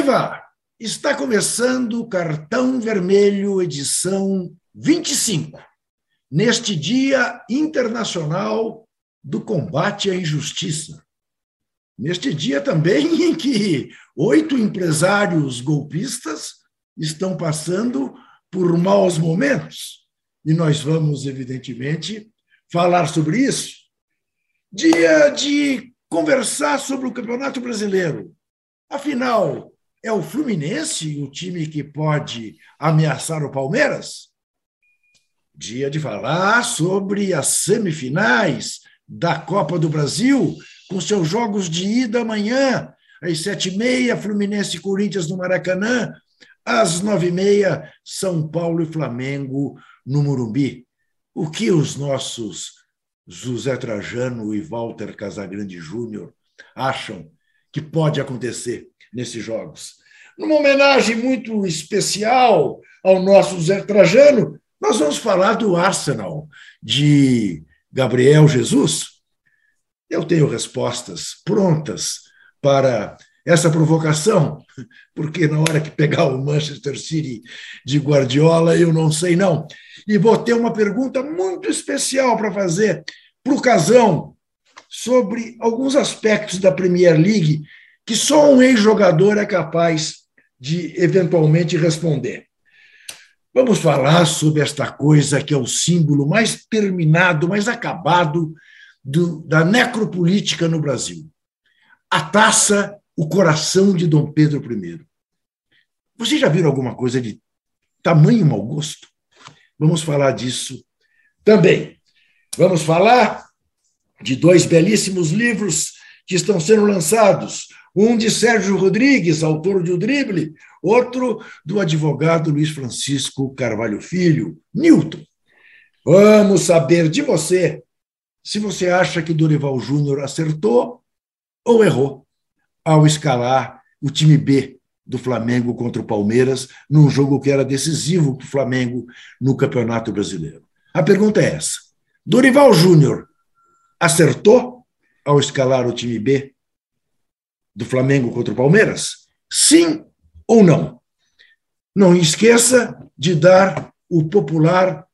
Viva! Está começando o Cartão Vermelho, edição 25, neste Dia Internacional do Combate à Injustiça. Neste dia também em que oito empresários golpistas estão passando por maus momentos. E nós vamos, evidentemente, falar sobre isso. Dia de conversar sobre o Campeonato Brasileiro. Afinal, é o Fluminense o time que pode ameaçar o Palmeiras? Dia de falar sobre as semifinais da Copa do Brasil, com seus jogos de ida amanhã, às sete e meia, Fluminense e Corinthians no Maracanã, às nove e meia, São Paulo e Flamengo no Morumbi. O que os nossos José Trajano e Walter Casagrande Júnior acham que pode acontecer nesses jogos? Numa homenagem muito especial ao nosso José Trajano, nós vamos falar do Arsenal, de Gabriel Jesus. Eu tenho respostas prontas para essa provocação, porque na hora que pegar o Manchester City de Guardiola, eu não sei não. E vou ter uma pergunta muito especial para fazer para o Casão sobre alguns aspectos da Premier League que só um ex-jogador é capaz de eventualmente responder. Vamos falar sobre esta coisa que é o símbolo mais terminado, mais acabado do, da necropolítica no Brasil. A taça, o coração de Dom Pedro I. Vocês já viram alguma coisa de tamanho mau gosto? Vamos falar disso também. Vamos falar de dois belíssimos livros que estão sendo lançados. Um de Sérgio Rodrigues, autor de O Drible, outro do advogado Luiz Francisco Carvalho Filho, Newton. Vamos saber de você se você acha que Dorival Júnior acertou ou errou ao escalar o time B do Flamengo contra o Palmeiras num jogo que era decisivo para o Flamengo no Campeonato Brasileiro. A pergunta é essa: Dorival Júnior acertou ao escalar o time B do Flamengo contra o Palmeiras? Sim ou não? Não esqueça de dar o popular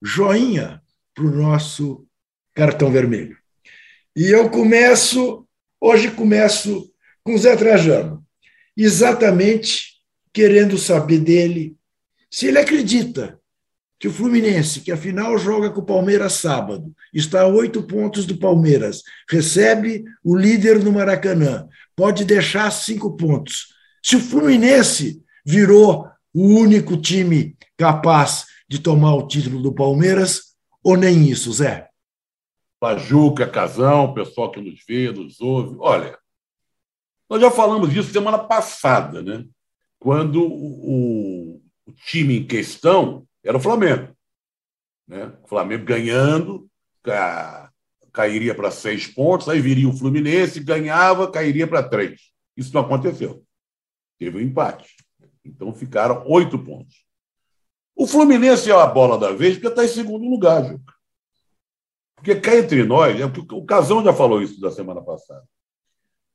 joinha para o nosso cartão vermelho. E eu começo, hoje começo com Zé Trajano, exatamente querendo saber dele se ele acredita que o Fluminense, que afinal joga com o Palmeiras sábado, está a oito pontos do Palmeiras, recebe o líder no Maracanã, pode deixar cinco pontos. Se o Fluminense virou o único time capaz de tomar o título do Palmeiras, ou nem isso, Zé? Pajuca, Casão, pessoal que nos vê, nos ouve. Olha, nós já falamos disso semana passada, né? quando o, o time em questão era o Flamengo. Né? O Flamengo ganhando, ca... cairia para seis pontos, aí viria o Fluminense, ganhava, cairia para três. Isso não aconteceu. Teve um empate. Então ficaram oito pontos. O Fluminense é a bola da vez porque está em segundo lugar, Juca. Porque cá entre nós, é o Casão já falou isso da semana passada.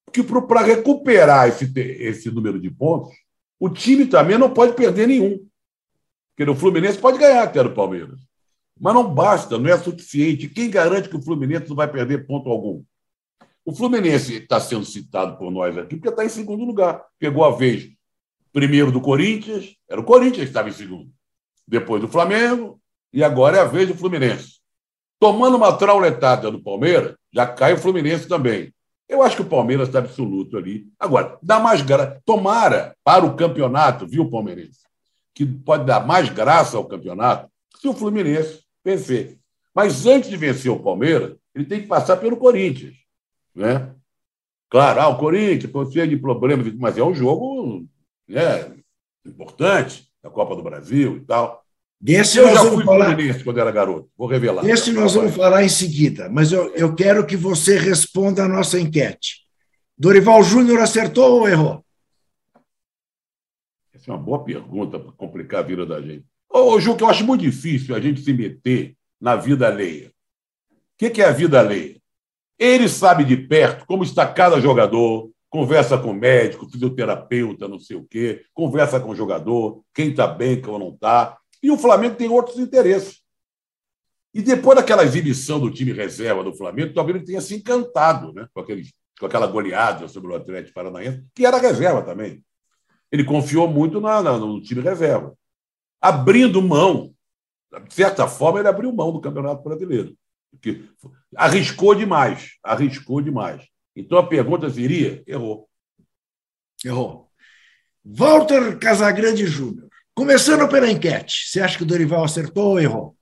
Porque para recuperar esse, esse número de pontos, o time também não pode perder nenhum. Porque o Fluminense pode ganhar até do Palmeiras. Mas não basta, não é suficiente. Quem garante que o Fluminense não vai perder ponto algum? O Fluminense está sendo citado por nós aqui porque está em segundo lugar. Pegou a vez primeiro do Corinthians, era o Corinthians que estava em segundo. Depois do Flamengo, e agora é a vez do Fluminense. Tomando uma trauletada do Palmeiras, já cai o Fluminense também. Eu acho que o Palmeiras está absoluto ali. Agora, dá mais graça. Tomara para o campeonato, viu, Palmeirense? Que pode dar mais graça ao campeonato se o Fluminense vencer. Mas antes de vencer o Palmeiras, ele tem que passar pelo Corinthians. Né? Claro, ah, o Corinthians, cheio de problemas, mas é um jogo né, importante da Copa do Brasil e tal. Desse eu já fui falar... Fluminense quando era garoto, vou revelar. Desse nós vamos falar em seguida, mas eu, eu quero que você responda a nossa enquete. Dorival Júnior acertou ou errou? É uma boa pergunta para complicar a vida da gente. Ô, Ju, que eu acho muito difícil a gente se meter na vida alheia. O que, é a vida alheia? Ele sabe de perto como está cada jogador, conversa com médico, fisioterapeuta, não sei o quê, conversa com o jogador, quem está bem, quem não está. E o Flamengo tem outros interesses. E depois daquela exibição do time reserva do Flamengo, talvez ele tenha se encantado né, com, aquele, com aquela goleada sobre o Atlético Paranaense, que era reserva também. Ele confiou muito na, na, no time reserva. Abrindo mão, de certa forma, ele abriu mão do Campeonato Brasileiro. Porque arriscou demais, arriscou demais. Então a pergunta seria: errou. Errou. Walter Casagrande Júnior. Começando pela enquete, você acha que o Dorival acertou ou errou?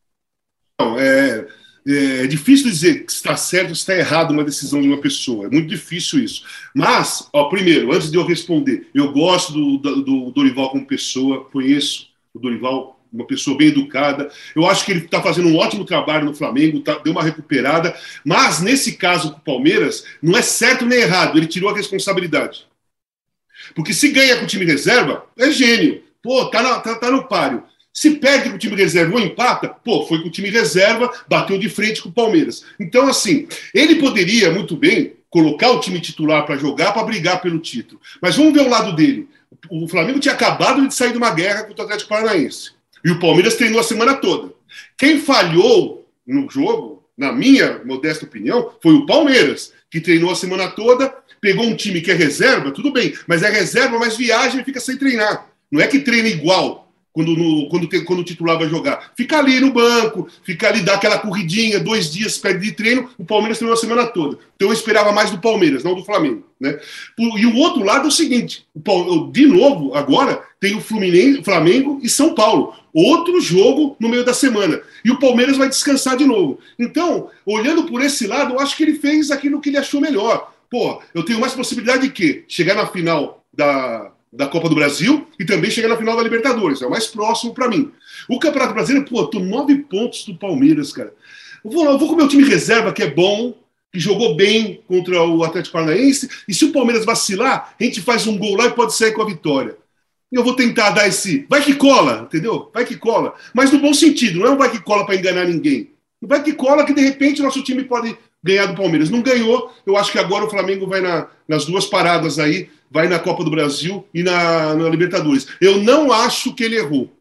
Não, é, é difícil dizer que está certo ou está errado uma decisão de uma pessoa. É muito difícil isso. Mas, ó, primeiro, antes de eu responder, eu gosto do, do, do Dorival como pessoa, conheço o Dorival uma pessoa bem educada. Eu acho que ele está fazendo um ótimo trabalho no Flamengo, tá, deu uma recuperada. Mas nesse caso com o Palmeiras, não é certo nem errado, ele tirou a responsabilidade. Porque se ganha com o time reserva, é gênio. Pô, tá, tá, tá no páreo. Se perde com o time reserva ou empata, pô, foi com o time reserva, bateu de frente com o Palmeiras. Então, assim, ele poderia muito bem colocar o time titular para jogar, para brigar pelo título. Mas vamos ver o lado dele. O Flamengo tinha acabado de sair de uma guerra contra o Atlético Paranaense. E o Palmeiras treinou a semana toda. Quem falhou no jogo, na minha modesta opinião, foi o Palmeiras, que treinou a semana toda, pegou um time que é reserva, tudo bem, mas é reserva, mas viaja e fica sem treinar. Não é que treina igual quando, no, quando, quando o titular vai jogar. Fica ali no banco, fica ali, dá aquela corridinha, dois dias perde de treino, o Palmeiras treinou a semana toda. Então eu esperava mais do Palmeiras, não do Flamengo. Né? E o outro lado é o seguinte: o, de novo, agora, tem o Fluminense, Flamengo e São Paulo. Outro jogo no meio da semana. E o Palmeiras vai descansar de novo. Então, olhando por esse lado, eu acho que ele fez aquilo que ele achou melhor. Pô, eu tenho mais possibilidade de quê? Chegar na final da, da Copa do Brasil e também chegar na final da Libertadores. É o mais próximo para mim. O Campeonato Brasileiro, pô, tô nove pontos do Palmeiras, cara. Eu vou, eu vou com o meu time reserva, que é bom, que jogou bem contra o Atlético Paranaense, e se o Palmeiras vacilar, a gente faz um gol lá e pode sair com a vitória. Eu vou tentar dar esse. Vai que cola, entendeu? Vai que cola. Mas no bom sentido, não é um vai que cola para enganar ninguém. Vai que cola que de repente o nosso time pode ganhar do Palmeiras. Não ganhou, eu acho que agora o Flamengo vai na, nas duas paradas aí vai na Copa do Brasil e na, na Libertadores. Eu não acho que ele errou,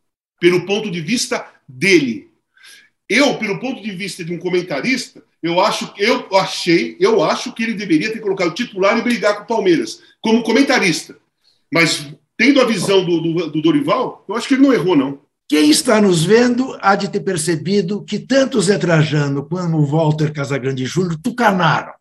pelo ponto de vista dele. Eu, pelo ponto de vista de um comentarista, eu acho, eu achei, eu acho que ele deveria ter colocado titular e brigar com o Palmeiras, como comentarista. Mas tendo a visão do, do, do Dorival, eu acho que ele não errou, não. Quem está nos vendo há de ter percebido que tanto o Zé Trajano quanto o Walter Casagrande Júnior tucanaram.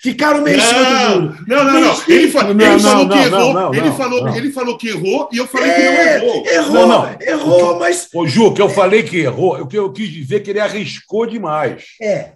Ficaram meio não, não, não, não. Ele, fa não, ele falou que errou. ele, falou, ele falou que errou e eu falei é, que não é, errou. Errou, não, não. errou, mas. Ô, Ju, que eu falei que errou, o que eu quis dizer que ele arriscou demais. É.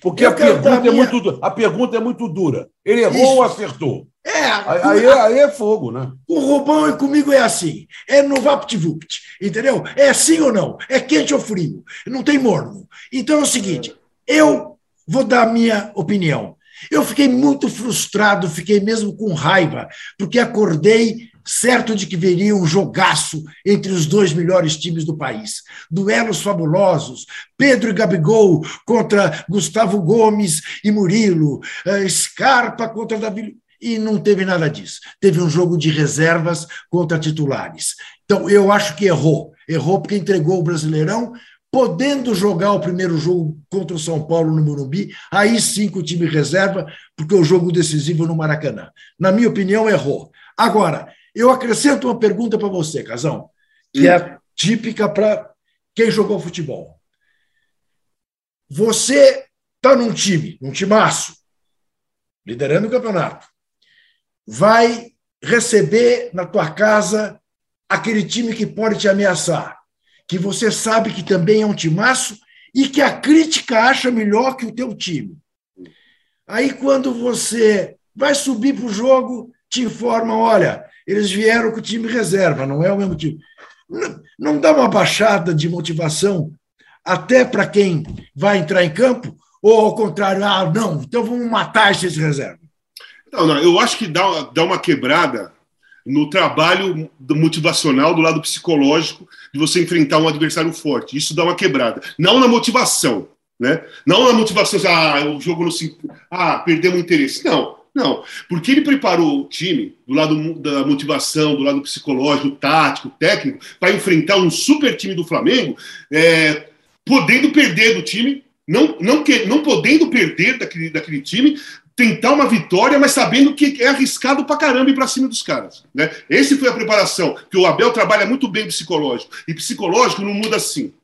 Porque a pergunta, é minha... muito, a pergunta é muito dura. Ele errou Isso. ou acertou? É, aí, a... aí, é fogo, né? O Rubão e comigo é assim. É no VaptVupt, entendeu? É sim ou não? É quente ou frio? Não tem morno. Então é o seguinte: eu vou dar a minha opinião. Eu fiquei muito frustrado, fiquei mesmo com raiva, porque acordei certo de que viria um jogaço entre os dois melhores times do país. Duelos fabulosos, Pedro e Gabigol contra Gustavo Gomes e Murilo, eh, Scarpa contra Davi. E não teve nada disso. Teve um jogo de reservas contra titulares. Então, eu acho que errou. Errou porque entregou o Brasileirão podendo jogar o primeiro jogo contra o São Paulo no Morumbi, aí sim com o time reserva, porque o jogo decisivo no Maracanã. Na minha opinião, errou. Agora, eu acrescento uma pergunta para você, Casão, que é típica para quem jogou futebol. Você está num time, num timaço, liderando o campeonato, vai receber na tua casa aquele time que pode te ameaçar que você sabe que também é um timaço e que a crítica acha melhor que o teu time. Aí, quando você vai subir para o jogo, te informam: olha, eles vieram com o time reserva, não é o mesmo time. Não, não dá uma baixada de motivação até para quem vai entrar em campo? Ou ao contrário, ah, não, então vamos matar esses reservas? Não, não, eu acho que dá, dá uma quebrada no trabalho motivacional do lado psicológico de você enfrentar um adversário forte. Isso dá uma quebrada. Não na motivação, né? Não na motivação, ah, o jogo não se. Ah, perdemos interesse. Não. Não, porque ele preparou o time do lado da motivação, do lado psicológico, tático, técnico, para enfrentar um super time do Flamengo, é, podendo perder do time, não, não, que, não podendo perder daquele, daquele time, tentar uma vitória, mas sabendo que é arriscado pra caramba ir pra cima dos caras. Né? Esse foi a preparação, que o Abel trabalha muito bem psicológico. E psicológico não muda assim.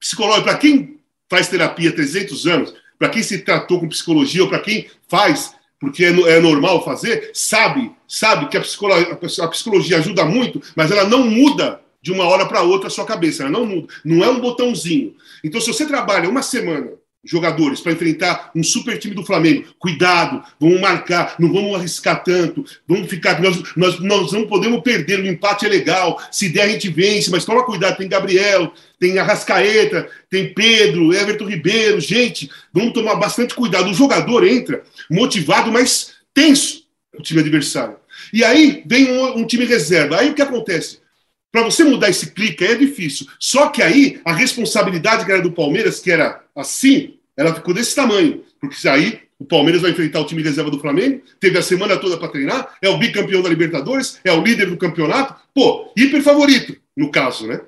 Psicológico, para quem faz terapia há 300 anos, para quem se tratou com psicologia ou para quem faz porque é, é, normal fazer, sabe, sabe que a psicologia, a psicologia ajuda muito, mas ela não muda de uma hora para outra a sua cabeça, ela não muda, não é um botãozinho. Então, se você trabalha uma semana jogadores para enfrentar um super time do Flamengo. Cuidado, vamos marcar, não vamos arriscar tanto, vamos ficar. Nós, nós, nós não podemos perder, o empate é legal, se der a gente vence, mas toma cuidado, tem Gabriel, tem Arrascaeta, tem Pedro, Everton Ribeiro, gente, vamos tomar bastante cuidado. O jogador entra motivado, mas tenso, o time adversário. E aí vem um, um time reserva. Aí o que acontece? Para você mudar esse clique é difícil. Só que aí a responsabilidade que era do Palmeiras, que era assim, ela ficou desse tamanho. Porque aí o Palmeiras vai enfrentar o time reserva do Flamengo, teve a semana toda para treinar, é o bicampeão da Libertadores, é o líder do campeonato, pô, hiper favorito, no caso, né?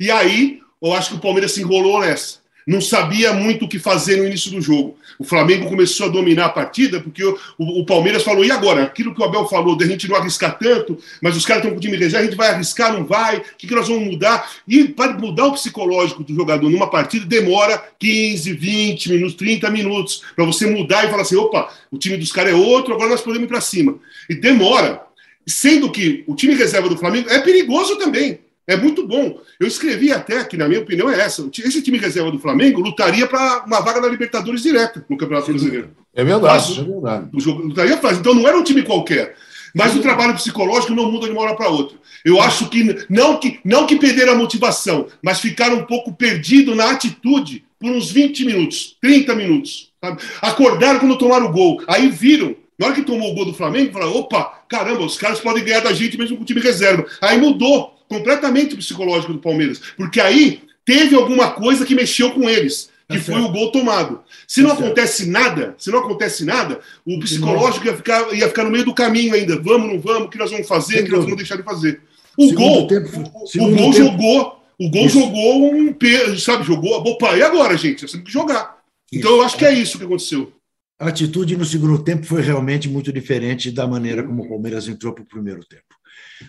E aí, eu acho que o Palmeiras se enrolou nessa não sabia muito o que fazer no início do jogo. O Flamengo começou a dominar a partida, porque o, o, o Palmeiras falou: e agora? Aquilo que o Abel falou, de a gente não arriscar tanto, mas os caras estão com o time reserva, a gente vai arriscar, não vai? O que, que nós vamos mudar? E para mudar o psicológico do jogador numa partida, demora 15, 20 minutos, 30 minutos, para você mudar e falar assim: opa, o time dos caras é outro, agora nós podemos ir para cima. E demora. Sendo que o time reserva do Flamengo é perigoso também. É muito bom. Eu escrevi até que, na minha opinião, é essa. Esse time reserva do Flamengo lutaria para uma vaga da Libertadores direta no Campeonato Brasileiro. É verdade, Mas, é verdade. O jogo lutaria. Então não era um time qualquer. Mas o trabalho psicológico não muda de uma hora para outra. Eu acho que não que não que perderam a motivação, mas ficaram um pouco perdidos na atitude por uns 20 minutos, 30 minutos. Sabe? Acordaram quando tomaram o gol. Aí viram na hora que tomou o gol do Flamengo, falaram: opa, caramba, os caras podem ganhar da gente mesmo com o time reserva. Aí mudou completamente psicológico do Palmeiras, porque aí teve alguma coisa que mexeu com eles, que foi o gol tomado. Se não acontece nada, se não acontece nada, o psicológico ia ficar, ia ficar no meio do caminho ainda. Vamos, não vamos, o que nós vamos fazer, o que nós vamos deixar de fazer. O gol, tempo, o, o gol tempo. jogou, o gol isso. jogou um peso, sabe, jogou, opa, e agora, gente? Nós temos que jogar. Então eu acho que é isso que aconteceu. A atitude no segundo tempo foi realmente muito diferente da maneira como o Palmeiras entrou para o primeiro tempo.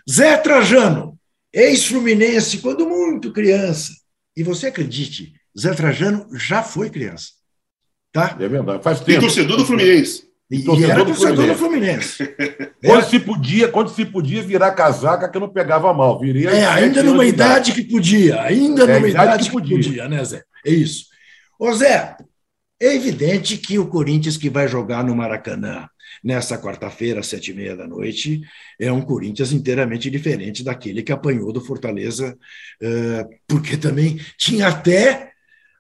Zé Trajano, Ex-Fluminense, quando muito criança. E você acredite, Zé Trajano já foi criança. Tá? É verdade, faz tempo. E torcedor do Fluminense. E, e era torcedor do Fluminense. quando, se podia, quando se podia virar casaca, que não pegava mal. Viria é, ainda numa idade que podia. Ainda é, numa idade, idade que, podia. que podia, né, Zé? É isso. Ô, Zé, é evidente que o Corinthians que vai jogar no Maracanã nessa quarta-feira, às sete e meia da noite, é um Corinthians inteiramente diferente daquele que apanhou do Fortaleza, eh, porque também tinha até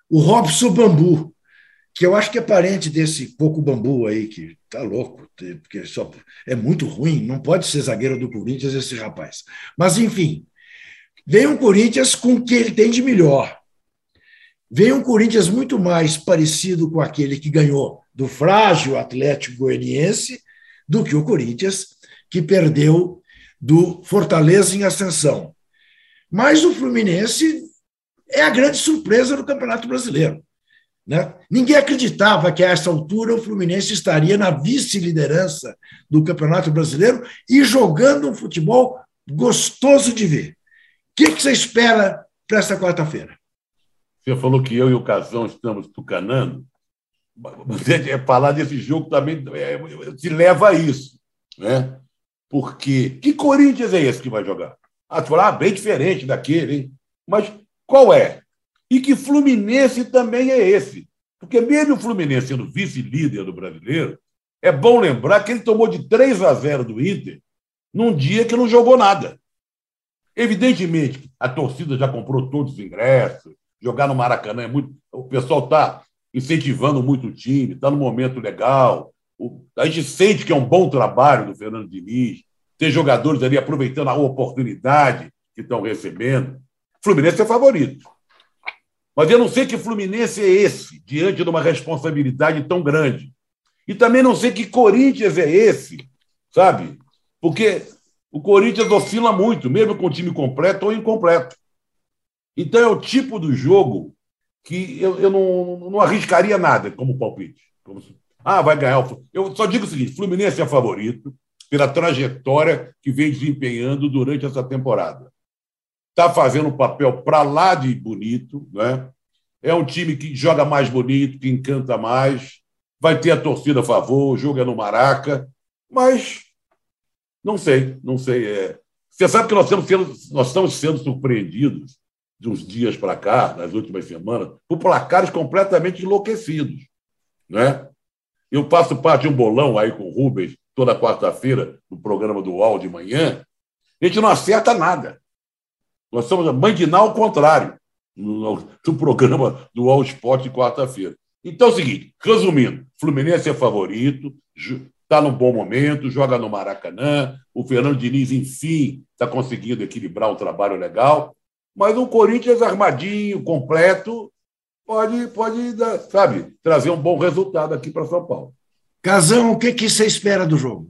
o Robson Bambu, que eu acho que é parente desse pouco bambu aí, que tá louco, porque só é muito ruim, não pode ser zagueiro do Corinthians esse rapaz. Mas, enfim, vem um Corinthians com o que ele tem de melhor. Vem um Corinthians muito mais parecido com aquele que ganhou do frágil Atlético Goianiense do que o Corinthians, que perdeu do Fortaleza em ascensão. Mas o Fluminense é a grande surpresa do Campeonato Brasileiro. Né? Ninguém acreditava que a essa altura o Fluminense estaria na vice-liderança do Campeonato Brasileiro e jogando um futebol gostoso de ver. O que, que você espera para essa quarta-feira? Você falou que eu e o Casão estamos tucanando falar desse jogo também é, te leva a isso. Né? Porque que Corinthians é esse que vai jogar? Ah, tu ah, bem diferente daquele, hein? Mas qual é? E que Fluminense também é esse? Porque mesmo o Fluminense sendo vice-líder do brasileiro, é bom lembrar que ele tomou de 3 a 0 do Inter num dia que não jogou nada. Evidentemente, a torcida já comprou todos os ingressos, jogar no Maracanã é muito. O pessoal está incentivando muito o time, está no momento legal. O, a gente sente que é um bom trabalho do Fernando Diniz, ter jogadores ali aproveitando a oportunidade que estão recebendo. Fluminense é favorito. Mas eu não sei que Fluminense é esse, diante de uma responsabilidade tão grande. E também não sei que Corinthians é esse, sabe? Porque o Corinthians oscila muito, mesmo com o time completo ou incompleto. Então é o tipo do jogo que eu, eu não, não arriscaria nada como palpite. Como se, ah, vai ganhar. Eu só digo o seguinte: Fluminense é favorito pela trajetória que vem desempenhando durante essa temporada. Está fazendo um papel para lá de bonito, né? É um time que joga mais bonito, que encanta mais, vai ter a torcida a favor, o jogo é no Maraca, mas não sei, não sei. É... Você sabe que nós, sendo, nós estamos sendo surpreendidos de uns dias para cá, nas últimas semanas, por placares completamente enlouquecidos. Né? Eu faço parte de um bolão aí com o Rubens, toda quarta-feira, no programa do UOL de manhã. A gente não acerta nada. Nós somos mandinar ao contrário, no, no programa do UOL Esporte de quarta-feira. Então é o seguinte, resumindo, Fluminense é favorito, está num bom momento, joga no Maracanã, o Fernando Diniz, enfim, está conseguindo equilibrar um trabalho legal, mas um Corinthians armadinho, completo, pode, pode sabe, trazer um bom resultado aqui para São Paulo. Casão, o que, que você espera do jogo?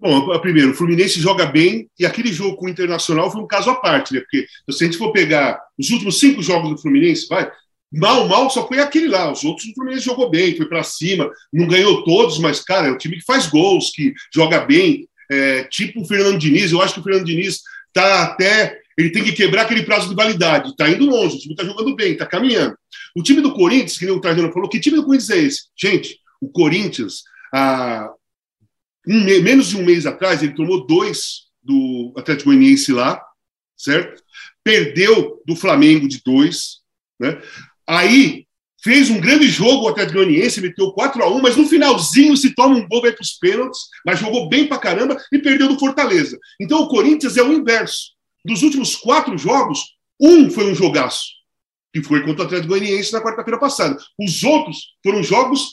Bom, primeiro, o Fluminense joga bem e aquele jogo com o Internacional foi um caso à parte, né? Porque se a gente for pegar os últimos cinco jogos do Fluminense, vai, mal, mal só foi aquele lá. Os outros o Fluminense jogou bem, foi para cima, não ganhou todos, mas, cara, é um time que faz gols, que joga bem, é, tipo o Fernando Diniz. Eu acho que o Fernando Diniz está até ele tem que quebrar aquele prazo de validade. Está indo longe, o time está jogando bem, está caminhando. O time do Corinthians, que nem o Trajano falou, que time do Corinthians é esse? Gente, o Corinthians, há um, menos de um mês atrás, ele tomou dois do Atlético Goianiense lá, certo? Perdeu do Flamengo de dois, né? Aí fez um grande jogo o Atlético Goianiense, meteu 4 a 1 mas no finalzinho se toma um gol para os pênaltis, mas jogou bem para caramba e perdeu do Fortaleza. Então o Corinthians é o inverso. Dos últimos quatro jogos, um foi um jogaço, que foi contra o Atlético Goianiense na quarta-feira passada. Os outros foram jogos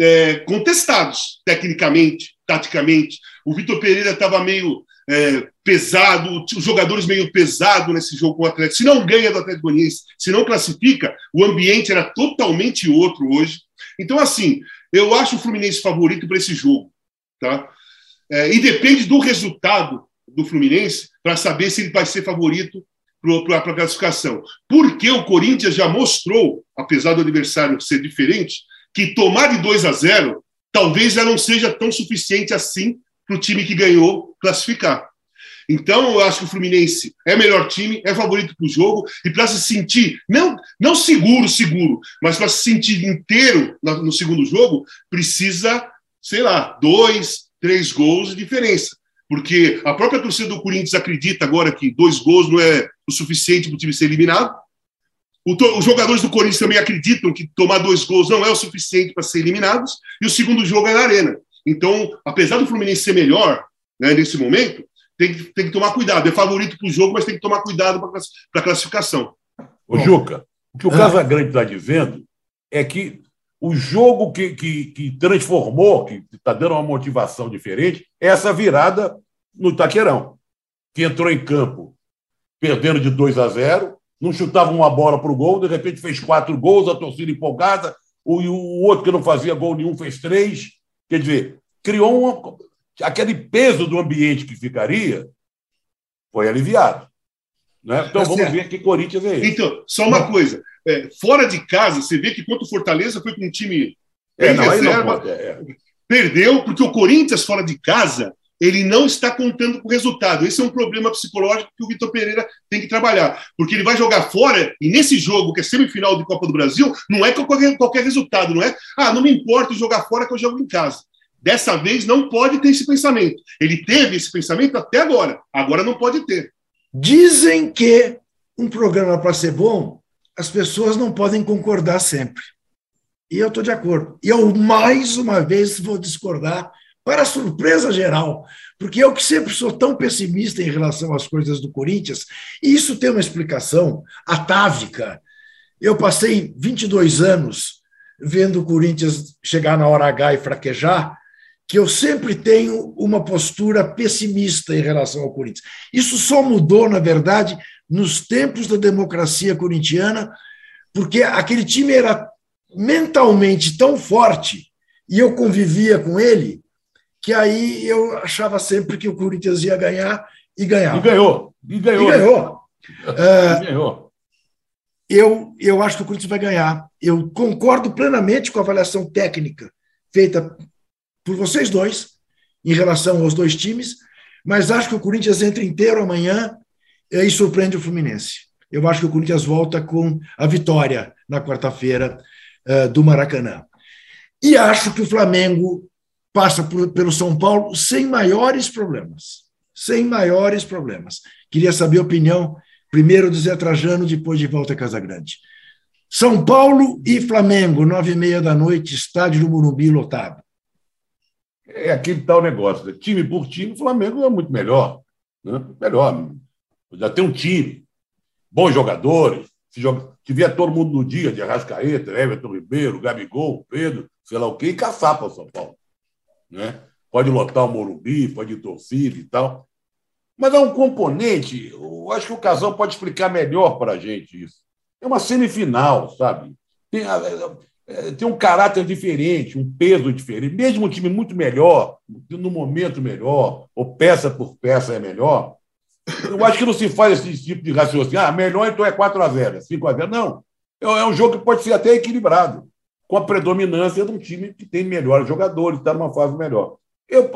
é, contestados, tecnicamente, taticamente. O Vitor Pereira estava meio é, pesado, os jogadores meio pesado nesse jogo com o Atlético. Se não ganha do Atlético Goianiense, se não classifica, o ambiente era totalmente outro hoje. Então, assim, eu acho o Fluminense favorito para esse jogo. Tá? É, e depende do resultado do Fluminense para saber se ele vai ser favorito para a classificação. Porque o Corinthians já mostrou, apesar do adversário ser diferente, que tomar de 2 a 0 talvez já não seja tão suficiente assim para o time que ganhou classificar. Então, eu acho que o Fluminense é melhor time, é favorito para o jogo, e para se sentir, não, não seguro, seguro, mas para se sentir inteiro no segundo jogo, precisa, sei lá, dois, três gols de diferença porque a própria torcida do Corinthians acredita agora que dois gols não é o suficiente para o time ser eliminado. os jogadores do Corinthians também acreditam que tomar dois gols não é o suficiente para ser eliminados. E o segundo jogo é na Arena. Então, apesar do Fluminense ser melhor né, nesse momento, tem que, tem que tomar cuidado. É favorito para o jogo, mas tem que tomar cuidado para a classificação. Ô, Juca, o que o Casagrande está dizendo é que o jogo que, que, que transformou, que está dando uma motivação diferente, é essa virada no Taqueirão, que entrou em campo perdendo de 2 a 0, não chutava uma bola para o gol, de repente fez quatro gols, a torcida empolgada, o, o outro que não fazia gol nenhum fez três. Quer dizer, criou uma, aquele peso do ambiente que ficaria, foi aliviado. Né? Então tá vamos certo. ver que Corinthians é esse. Então, só uma coisa é, fora de casa, você vê que quanto o Fortaleza foi com um time é, não, reserva, não é, é. perdeu, porque o Corinthians fora de casa ele não está contando com o resultado. Esse é um problema psicológico que o Vitor Pereira tem que trabalhar, porque ele vai jogar fora e nesse jogo, que é semifinal de Copa do Brasil, não é qualquer, qualquer resultado, não é? Ah, não me importa jogar fora que eu jogo em casa. Dessa vez não pode ter esse pensamento. Ele teve esse pensamento até agora, agora não pode ter. Dizem que um programa para ser bom as pessoas não podem concordar sempre. E eu estou de acordo. E eu, mais uma vez, vou discordar, para surpresa geral, porque eu que sempre sou tão pessimista em relação às coisas do Corinthians, e isso tem uma explicação atávica. Eu passei 22 anos vendo o Corinthians chegar na hora H e fraquejar, que eu sempre tenho uma postura pessimista em relação ao Corinthians. Isso só mudou, na verdade, nos tempos da democracia corintiana, porque aquele time era mentalmente tão forte e eu convivia com ele, que aí eu achava sempre que o Corinthians ia ganhar e ganhava. E ganhou. E ganhou. E ganhou. E ganhou. Eu, eu acho que o Corinthians vai ganhar. Eu concordo plenamente com a avaliação técnica feita por vocês dois em relação aos dois times, mas acho que o Corinthians entra inteiro amanhã e surpreende o Fluminense. Eu acho que o Corinthians volta com a vitória na quarta-feira uh, do Maracanã. E acho que o Flamengo passa por, pelo São Paulo sem maiores problemas. Sem maiores problemas. Queria saber a opinião, primeiro do Zé Trajano, depois de volta a Casagrande. São Paulo e Flamengo, nove e meia da noite, estádio do Morumbi lotado. É aquele tal negócio. Né? Time por time, o Flamengo é muito melhor. Né? Melhor. Já tem um time, bons jogadores. Se, joga, vier todo mundo no dia, de Arrascaeta, Everton Ribeiro, Gabigol, Pedro, sei lá o quê, e caçar para o São Paulo. Né? Pode lotar o Morumbi, pode torcida e tal. Mas há um componente, eu acho que o Casal pode explicar melhor para a gente isso. É uma semifinal, sabe? Tem, é, tem um caráter diferente, um peso diferente. Mesmo um time muito melhor, no momento melhor, ou peça por peça é melhor, eu acho que não se faz esse tipo de raciocínio. Ah, melhor então é 4x0, 5x0. Não. É, é um jogo que pode ser até equilibrado, com a predominância de um time que tem melhores jogadores, está numa fase melhor. Eu,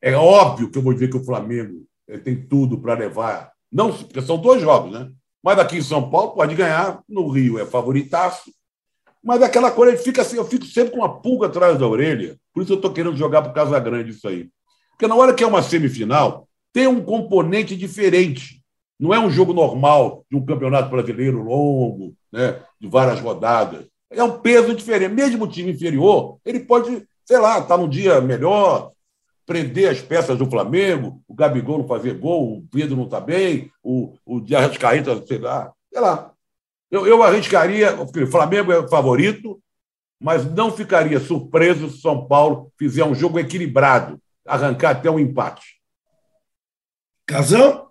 é óbvio que eu vou dizer que o Flamengo eh, tem tudo para levar. Não, porque são dois jogos, né? Mas aqui em São Paulo pode ganhar, no Rio é favoritaço. Mas aquela coisa, fica assim, eu fico sempre com uma pulga atrás da orelha. Por isso eu estou querendo jogar para o Casagrande isso aí. Porque na hora que é uma semifinal, tem um componente diferente. Não é um jogo normal de um campeonato brasileiro longo, né, de várias rodadas. É um peso diferente. Mesmo o time inferior, ele pode, sei lá, estar tá num dia melhor, prender as peças do Flamengo, o Gabigol não fazer gol, o Pedro não está bem, o, o de Arrascaeta, sei lá, sei lá. Eu, eu arriscaria, o Flamengo é o favorito, mas não ficaria surpreso se o São Paulo fizer um jogo equilibrado, arrancar até um empate. Casão?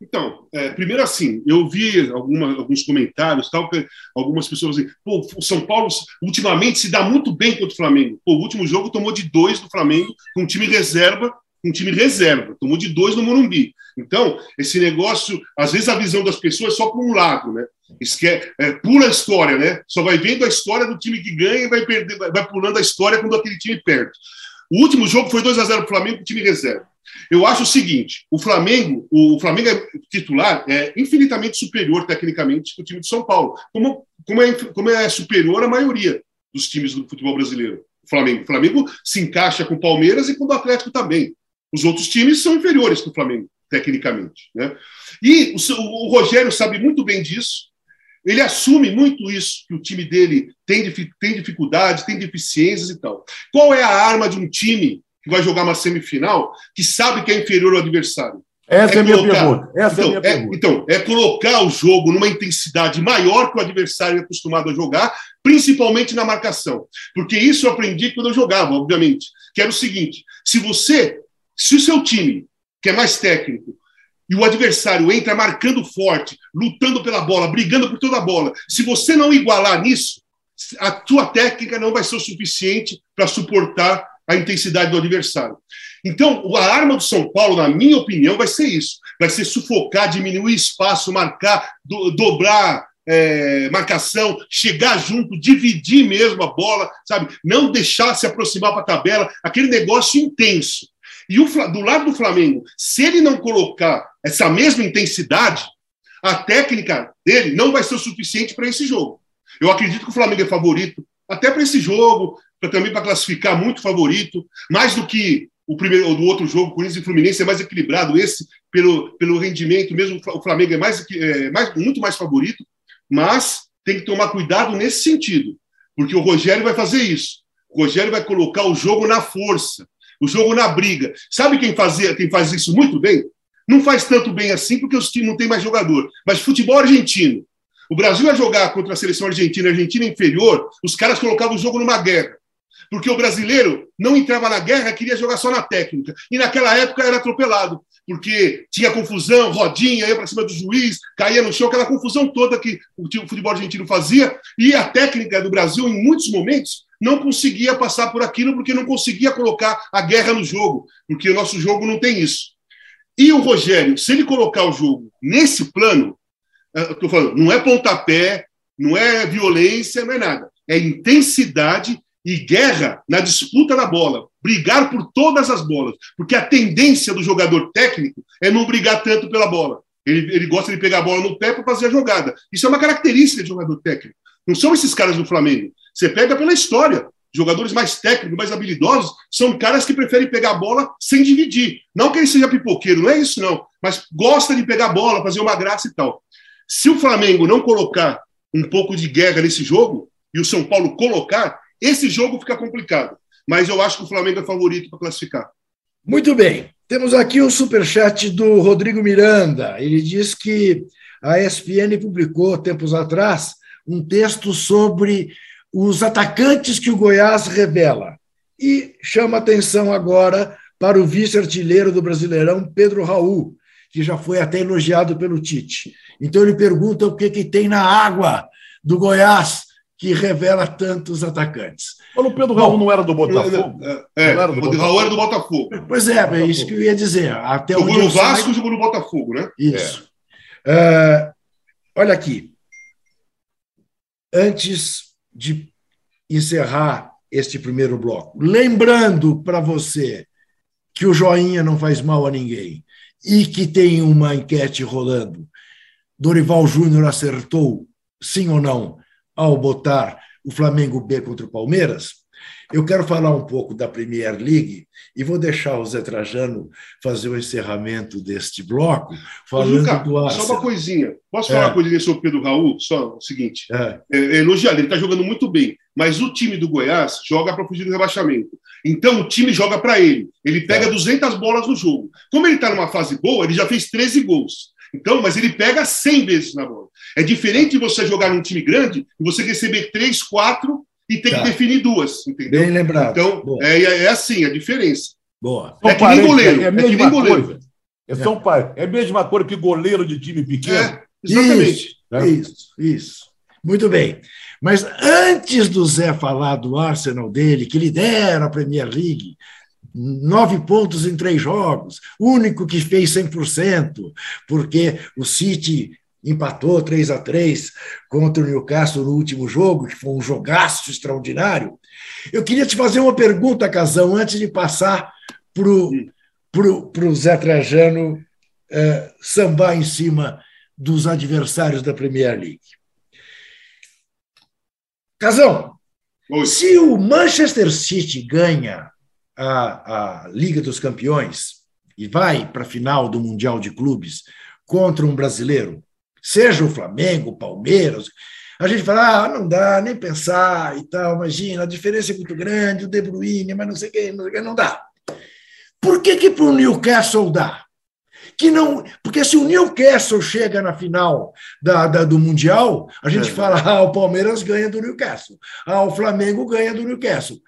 Então, é, primeiro assim, eu vi alguma, alguns comentários, tal, que algumas pessoas dizem, pô, o São Paulo ultimamente se dá muito bem contra o Flamengo. Pô, o último jogo tomou de dois do Flamengo, com um time reserva, um time reserva, tomou de dois no Morumbi. Então, esse negócio, às vezes a visão das pessoas é só por um lado, né? Esque é, pula a história, né? Só vai vendo a história do time que ganha e vai, perder, vai pulando a história quando aquele time perde. O último jogo foi 2 a 0 para o Flamengo com time reserva. Eu acho o seguinte: o Flamengo, o Flamengo é titular é infinitamente superior tecnicamente que o time de São Paulo, como, como, é, como é superior à maioria dos times do futebol brasileiro. O Flamengo, o Flamengo se encaixa com o Palmeiras e com o Atlético também. Os outros times são inferiores que o Flamengo, tecnicamente. Né? E o, o Rogério sabe muito bem disso. Ele assume muito isso, que o time dele tem, tem dificuldade, tem deficiências e tal. Qual é a arma de um time que vai jogar uma semifinal, que sabe que é inferior ao adversário. Essa é, é a minha pergunta. Essa então, é, minha é, pergunta. então, é colocar o jogo numa intensidade maior que o adversário é acostumado a jogar, principalmente na marcação. Porque isso eu aprendi quando eu jogava, obviamente. Que era o seguinte: se você, se o seu time, que é mais técnico, e o adversário entra marcando forte, lutando pela bola, brigando por toda a bola, se você não igualar nisso, a sua técnica não vai ser o suficiente para suportar a intensidade do adversário. Então, a arma do São Paulo, na minha opinião, vai ser isso: vai ser sufocar, diminuir espaço, marcar, do, dobrar é, marcação, chegar junto, dividir mesmo a bola, sabe? Não deixar se aproximar para a tabela, aquele negócio intenso. E o, do lado do Flamengo, se ele não colocar essa mesma intensidade, a técnica dele não vai ser o suficiente para esse jogo. Eu acredito que o Flamengo é favorito até para esse jogo, pra, também para classificar muito favorito, mais do que o primeiro do outro jogo, Corinthians e Fluminense é mais equilibrado, esse pelo, pelo rendimento, mesmo o Flamengo é mais, é mais muito mais favorito, mas tem que tomar cuidado nesse sentido, porque o Rogério vai fazer isso. O Rogério vai colocar o jogo na força, o jogo na briga. Sabe quem fazia, quem faz isso muito bem? Não faz tanto bem assim porque os times não tem mais jogador, mas futebol argentino. O Brasil ia jogar contra a seleção argentina, a Argentina inferior, os caras colocavam o jogo numa guerra. Porque o brasileiro não entrava na guerra, queria jogar só na técnica. E naquela época era atropelado, porque tinha confusão, rodinha, ia para cima do juiz, caía no chão, aquela confusão toda que o futebol argentino fazia. E a técnica do Brasil, em muitos momentos, não conseguia passar por aquilo porque não conseguia colocar a guerra no jogo, porque o nosso jogo não tem isso. E o Rogério, se ele colocar o jogo nesse plano, eh, eu falando, não é pontapé, não é violência, não é nada. É intensidade e guerra na disputa da bola, brigar por todas as bolas, porque a tendência do jogador técnico é não brigar tanto pela bola. Ele, ele gosta de pegar a bola no pé para fazer a jogada. Isso é uma característica de jogador técnico. Não são esses caras do Flamengo. Você pega pela história. Jogadores mais técnicos, mais habilidosos, são caras que preferem pegar a bola sem dividir. Não que ele seja pipoqueiro, não é isso, não. Mas gosta de pegar a bola, fazer uma graça e tal. Se o Flamengo não colocar um pouco de guerra nesse jogo, e o São Paulo colocar, esse jogo fica complicado, mas eu acho que o Flamengo é favorito para classificar. Muito bem. Temos aqui o um superchat do Rodrigo Miranda. Ele diz que a ESPN publicou, tempos atrás, um texto sobre os atacantes que o Goiás revela. E chama atenção agora para o vice-artilheiro do Brasileirão, Pedro Raul, que já foi até elogiado pelo Tite. Então ele pergunta o que, que tem na água do Goiás que revela tantos atacantes. Mas o Pedro Raul não era do Botafogo? É, era do Botafogo. Raul era do Botafogo. Pois é, é isso que eu ia dizer. Até jogou no Vasco e jogou no Botafogo, né? Isso. É. Uh, olha aqui. Antes de encerrar este primeiro bloco, lembrando para você que o joinha não faz mal a ninguém e que tem uma enquete rolando. Dorival Júnior acertou, sim ou não? Ao botar o Flamengo B contra o Palmeiras, eu quero falar um pouco da Premier League e vou deixar o Zé Trajano fazer o encerramento deste bloco, falando Juca, do Arsenal. Só uma coisinha. Posso falar é. uma coisinha sobre o Pedro Raul? Só o seguinte. É. É, é elogiar, ele está jogando muito bem, mas o time do Goiás joga para fugir do rebaixamento. Então o time joga para ele. Ele pega é. 200 bolas no jogo. Como ele está numa fase boa, ele já fez 13 gols. Então, mas ele pega 100 vezes na bola. É diferente de você jogar num time grande e você receber três, quatro e ter tá. que definir duas, entendeu? Bem lembrado. Então, é, é, assim a diferença. Boa. É que nem goleiro. É, a mesma é goleiro. coisa. É, só um é a mesma coisa que goleiro de time pequeno. É, exatamente. Isso, é. isso, isso. Muito bem. Mas antes do Zé falar do Arsenal dele, que lidera a Premier League, nove pontos em três jogos, único que fez 100%, porque o City empatou 3 a 3 contra o Newcastle no último jogo, que foi um jogaço extraordinário. Eu queria te fazer uma pergunta, Casão, antes de passar para o Zé Trajano é, sambar em cima dos adversários da Premier League. Casão, Oi. se o Manchester City ganha a, a Liga dos Campeões e vai para a final do Mundial de Clubes contra um brasileiro, seja o Flamengo, o Palmeiras, a gente fala, ah, não dá nem pensar e tal, imagina, a diferença é muito grande, o De Bruyne, mas não sei o que, não, sei que, não dá. Por que que para o Newcastle dá? Que não, porque se o Newcastle chega na final da, da do Mundial, a gente é. fala, ah, o Palmeiras ganha do Newcastle, ah, o Flamengo ganha do Newcastle.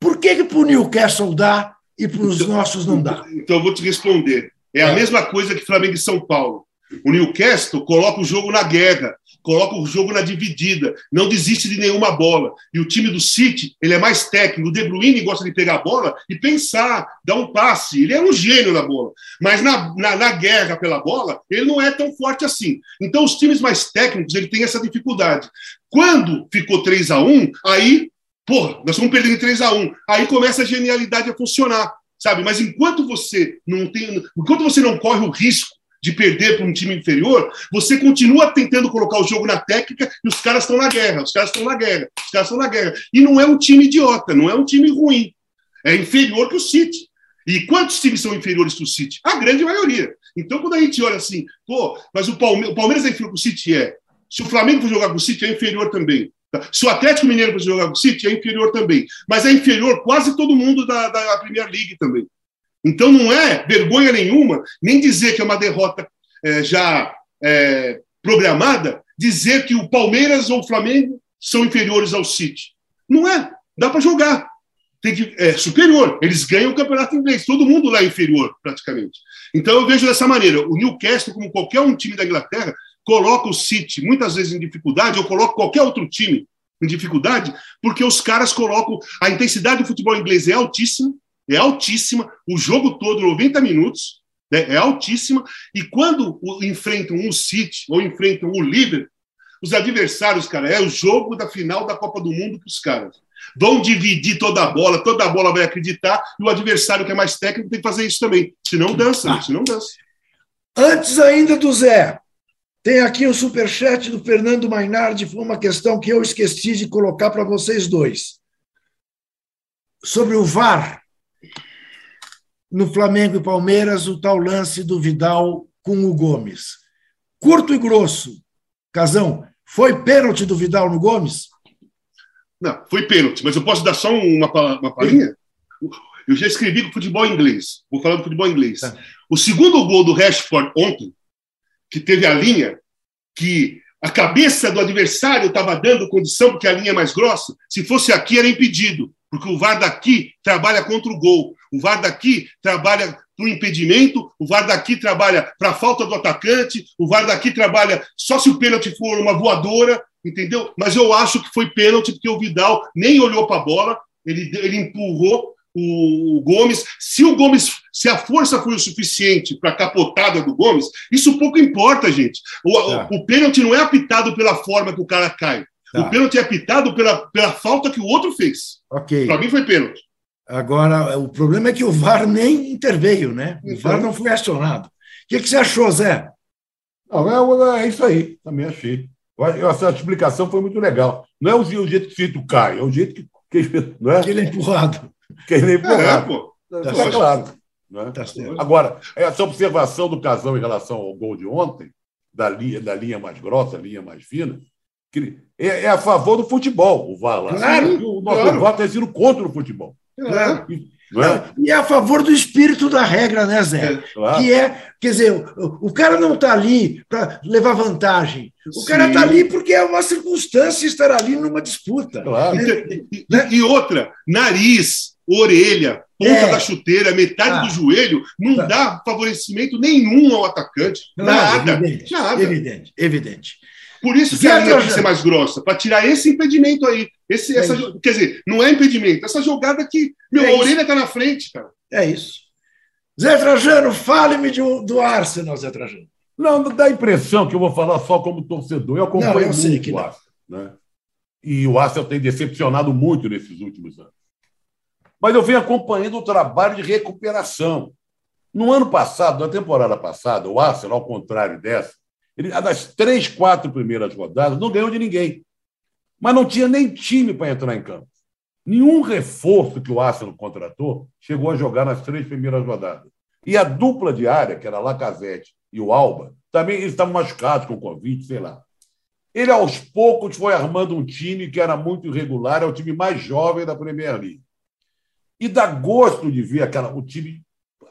Por que, que para o Newcastle dá e para os então, nossos não dá? Então, eu vou te responder. É a é. mesma coisa que Flamengo e São Paulo. O Newcastle coloca o jogo na guerra, coloca o jogo na dividida, não desiste de nenhuma bola. E o time do City, ele é mais técnico. O De Bruyne gosta de pegar a bola e pensar, dar um passe. Ele é um gênio na bola. Mas na, na, na guerra pela bola, ele não é tão forte assim. Então, os times mais técnicos, ele tem essa dificuldade. Quando ficou 3 a 1 aí Porra, nós estamos perdendo 3 a 1 Aí começa a genialidade a funcionar, sabe? Mas enquanto você não tem, enquanto você não corre o risco de perder para um time inferior, você continua tentando colocar o jogo na técnica e os caras estão na guerra, os caras estão na guerra, os caras estão na guerra. E não é um time idiota, não é um time ruim. É inferior que o City. E quantos times são inferiores que o City? A grande maioria. Então, quando a gente olha assim, pô, mas o o Palmeiras é inferior que o City? É. Se o Flamengo for jogar com o City, é inferior também. Se o Atlético Mineiro for jogar com o City, é inferior também. Mas é inferior quase todo mundo da, da Premier League também. Então não é vergonha nenhuma nem dizer que é uma derrota é, já é, programada, dizer que o Palmeiras ou o Flamengo são inferiores ao City. Não é. Dá para jogar. Tem que, é superior. Eles ganham o campeonato inglês. Todo mundo lá é inferior, praticamente. Então eu vejo dessa maneira. O Newcastle, como qualquer um time da Inglaterra, coloca o City muitas vezes em dificuldade, ou coloca qualquer outro time em dificuldade, porque os caras colocam. A intensidade do futebol inglês é altíssima, é altíssima, o jogo todo, 90 minutos, né, é altíssima, e quando enfrentam o City ou enfrentam o Liverpool, os adversários, cara, é o jogo da final da Copa do Mundo para os caras. Vão dividir toda a bola, toda a bola vai acreditar, e o adversário que é mais técnico tem que fazer isso também. Se não dança, ah. se não dança. Antes ainda do Zé, tem aqui o superchat do Fernando Mainardi, foi uma questão que eu esqueci de colocar para vocês dois. Sobre o VAR, no Flamengo e Palmeiras, o tal lance do Vidal com o Gomes. Curto e grosso, Casão, foi pênalti do Vidal no Gomes? Não, foi pênalti, mas eu posso dar só uma, uma palhinha? Eu já escrevi com futebol inglês, vou falar do futebol inglês. Tá. O segundo gol do Rashford ontem que teve a linha, que a cabeça do adversário estava dando condição porque a linha é mais grossa, se fosse aqui era impedido, porque o VAR daqui trabalha contra o gol, o VAR daqui trabalha para o impedimento, o VAR daqui trabalha para a falta do atacante, o VAR daqui trabalha só se o pênalti for uma voadora, entendeu? Mas eu acho que foi pênalti porque o Vidal nem olhou para a bola, ele, ele empurrou o Gomes. Se o Gomes, se a força foi o suficiente para a capotada do Gomes, isso pouco importa, gente. O, tá. o, o, pênalti não é apitado pela forma que o cara cai. Tá. O pênalti é apitado pela, pela falta que o outro fez. Ok. Para mim foi pênalti. Agora, o problema é que o VAR nem interveio, né? O VAR não foi acionado. O que, que você achou, Zé? Não, é, é isso aí, também achei. Essa explicação foi muito legal. Não é o jeito que o Fito cai, é o jeito que, que, não é? que ele é empurrado. Que ele é empurrado. É, pô. Tá é claro. Né? Tá Agora, essa observação do Casão em relação ao gol de ontem, da linha, da linha mais grossa, linha mais fina, que é, é a favor do futebol, o VAR lá. Claro, o nosso claro. VAR tem sido contra o futebol. Claro. É? E é a favor do espírito da regra, né, Zé? É, claro. Que é, quer dizer, o, o cara não está ali para levar vantagem. O Sim. cara está ali porque é uma circunstância estar ali numa disputa. Claro. E, e, e outra, nariz, orelha, ponta é. da chuteira, metade ah. do joelho, não tá. dá favorecimento nenhum ao atacante. Nada. Evidente, nada. Evidente, evidente. Por isso que a linha tem que ser mais grossa, para tirar esse impedimento aí. Esse, é essa, quer dizer, não é impedimento, essa jogada que. Meu, é a orelha está na frente, cara. É isso. Zé Trajano, fale-me do Arsenal, Zé Trajano. Não, dá a impressão que eu vou falar só como torcedor. Eu acompanho não, eu muito que o Arsenal. Né? E o Arsenal tem decepcionado muito nesses últimos anos. Mas eu venho acompanhando o trabalho de recuperação. No ano passado, na temporada passada, o Arsenal, ao contrário dessa, ele, das três, quatro primeiras rodadas, não ganhou de ninguém. Mas não tinha nem time para entrar em campo. Nenhum reforço que o Arsenal contratou chegou a jogar nas três primeiras rodadas. E a dupla de área, que era Lacazette e o Alba, também eles estavam machucados com Covid, sei lá. Ele, aos poucos, foi armando um time que era muito irregular, é o time mais jovem da Premier League. E dá gosto de ver aquela, o time,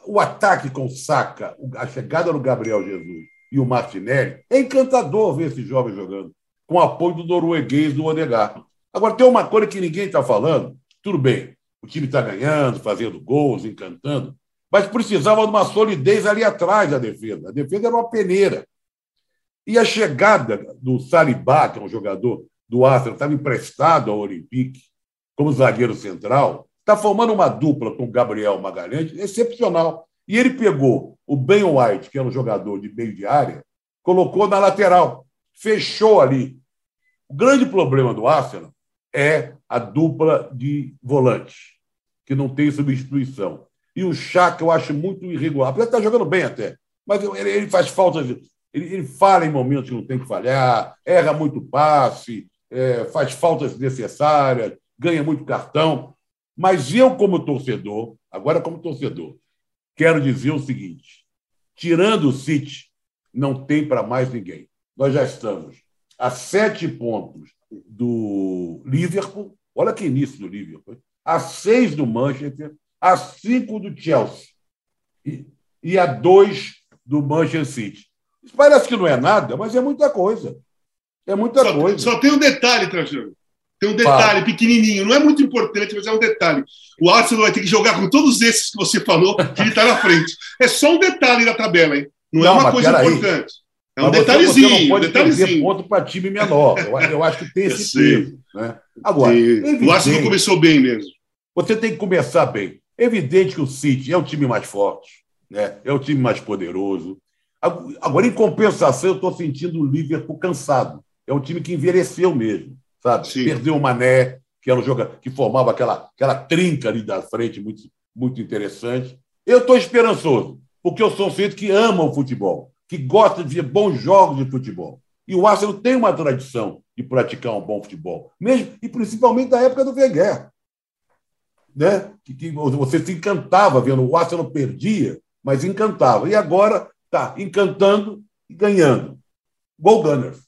o ataque com o Saca, a chegada do Gabriel Jesus e o Martinelli. É encantador ver esse jovem jogando, com o apoio do norueguês do Odegaard. Agora, tem uma coisa que ninguém está falando. Tudo bem, o time está ganhando, fazendo gols, encantando, mas precisava de uma solidez ali atrás da defesa. A defesa era uma peneira. E a chegada do Salibá, que é um jogador do Arsenal, estava emprestado ao Olympique como zagueiro central, Está formando uma dupla com o Gabriel Magalhães excepcional. E ele pegou o Ben White, que é um jogador de meio de área, colocou na lateral, fechou ali. O grande problema do Arsenal é a dupla de volante, que não tem substituição. E o Chaka eu acho muito irregular. Apesar de estar tá jogando bem até, mas ele, ele faz falta. Ele, ele em momentos que não tem que falhar, erra muito passe, é, faz faltas necessárias, ganha muito cartão. Mas eu, como torcedor, agora como torcedor, quero dizer o seguinte: tirando o City, não tem para mais ninguém. Nós já estamos a sete pontos do Liverpool, olha que início do Liverpool, a seis do Manchester, a cinco do Chelsea e, e a dois do Manchester City. Isso parece que não é nada, mas é muita coisa. É muita só, coisa. Só tem um detalhe, Trajano. Tem um detalhe Fala. pequenininho, não é muito importante, mas é um detalhe. O Arsenal vai ter que jogar com todos esses que você falou, que ele está na frente. É só um detalhe da tabela, hein? Não, é não é uma coisa importante. É um detalhezinho. Você não pode detalhezinho. ponto para time menor. Eu, eu, acho que tem esse peso. Né? Agora, o Arsenal começou bem mesmo. Você tem que começar bem. É evidente que o City é o time mais forte, né? é o time mais poderoso. Agora, em compensação, eu estou sentindo o Liverpool cansado. É um time que envelheceu mesmo, sabe? Sim. Perdeu o Mané, que era um jogador que formava aquela, aquela trinca ali da frente muito, muito interessante. Eu estou esperançoso, porque eu sou um sujeito que ama o futebol que gosta de ver bons jogos de futebol. E o Arsenal tem uma tradição de praticar um bom futebol, mesmo e principalmente da época do Wenger. Né? Que, que você se encantava vendo o Arsenal perdia, mas encantava. E agora está encantando e ganhando. Gol Gunners.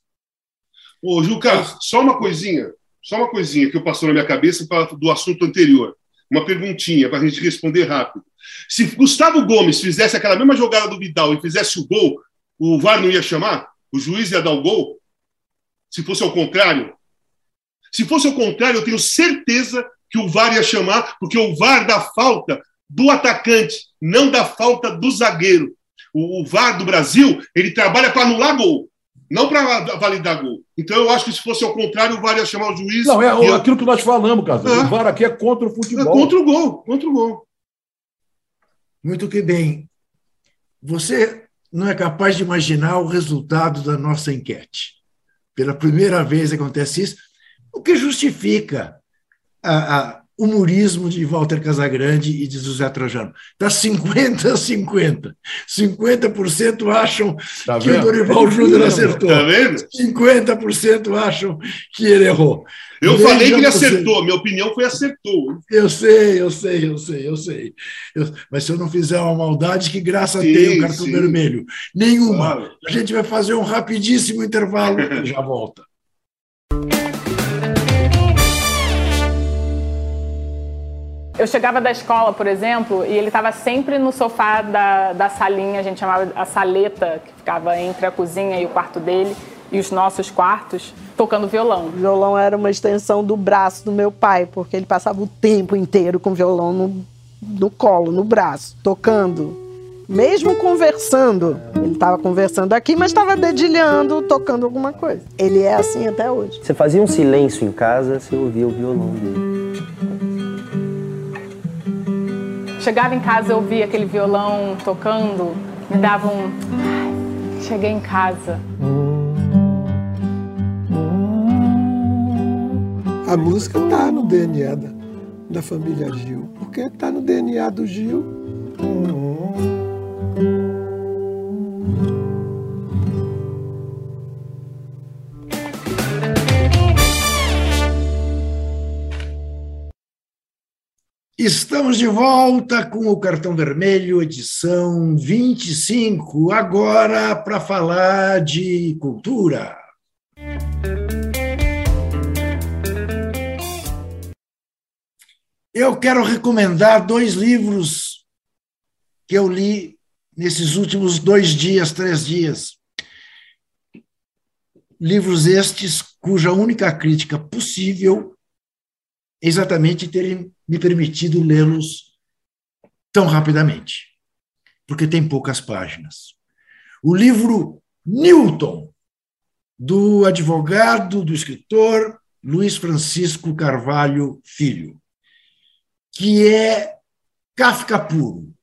Ô, Juca, só uma coisinha, só uma coisinha que eu passou na minha cabeça do assunto anterior. Uma perguntinha para a gente responder rápido. Se Gustavo Gomes fizesse aquela mesma jogada do Vidal e fizesse o gol, o VAR não ia chamar? O juiz ia dar o gol? Se fosse ao contrário? Se fosse ao contrário, eu tenho certeza que o VAR ia chamar, porque o VAR dá falta do atacante, não da falta do zagueiro. O, o VAR do Brasil, ele trabalha para anular gol, não para validar gol. Então eu acho que se fosse ao contrário, o VAR ia chamar o juiz. Não, é aquilo que nós falamos, Casal. É. O VAR aqui é contra o futebol. É contra o gol, contra o gol. Muito que bem. Você não é capaz de imaginar o resultado da nossa enquete. Pela primeira vez acontece isso, o que justifica a, a humorismo de Walter Casagrande e de José Trajano. Está 50 a 50. 50% acham tá que o Dorival Júnior acertou. Tá vendo? 50% acham que ele errou. Eu falei que ele acertou, minha opinião foi acertou. Eu sei, eu sei, eu sei, eu sei. Eu, mas se eu não fizer uma maldade, que graça sim, tem o cartão sim. vermelho? Nenhuma. Claro. A gente vai fazer um rapidíssimo intervalo e já volta. Eu chegava da escola, por exemplo, e ele estava sempre no sofá da, da salinha, a gente chamava a saleta, que ficava entre a cozinha e o quarto dele, e os nossos quartos, tocando violão. O violão era uma extensão do braço do meu pai, porque ele passava o tempo inteiro com o violão no, no colo, no braço, tocando. Mesmo conversando, ele estava conversando aqui, mas estava dedilhando, tocando alguma coisa. Ele é assim até hoje. Você fazia um silêncio em casa, você ouvia o violão dele. Chegava em casa, eu ouvia aquele violão tocando, me dava um. Ai, cheguei em casa. A música tá no DNA da, da família Gil, porque tá no DNA do Gil. Estamos de volta com o Cartão Vermelho, edição 25, agora para falar de cultura. Eu quero recomendar dois livros que eu li nesses últimos dois dias, três dias. Livros estes cuja única crítica possível é exatamente terem me permitido lê-los tão rapidamente, porque tem poucas páginas. O livro Newton, do advogado, do escritor Luiz Francisco Carvalho Filho, que é Kafka puro.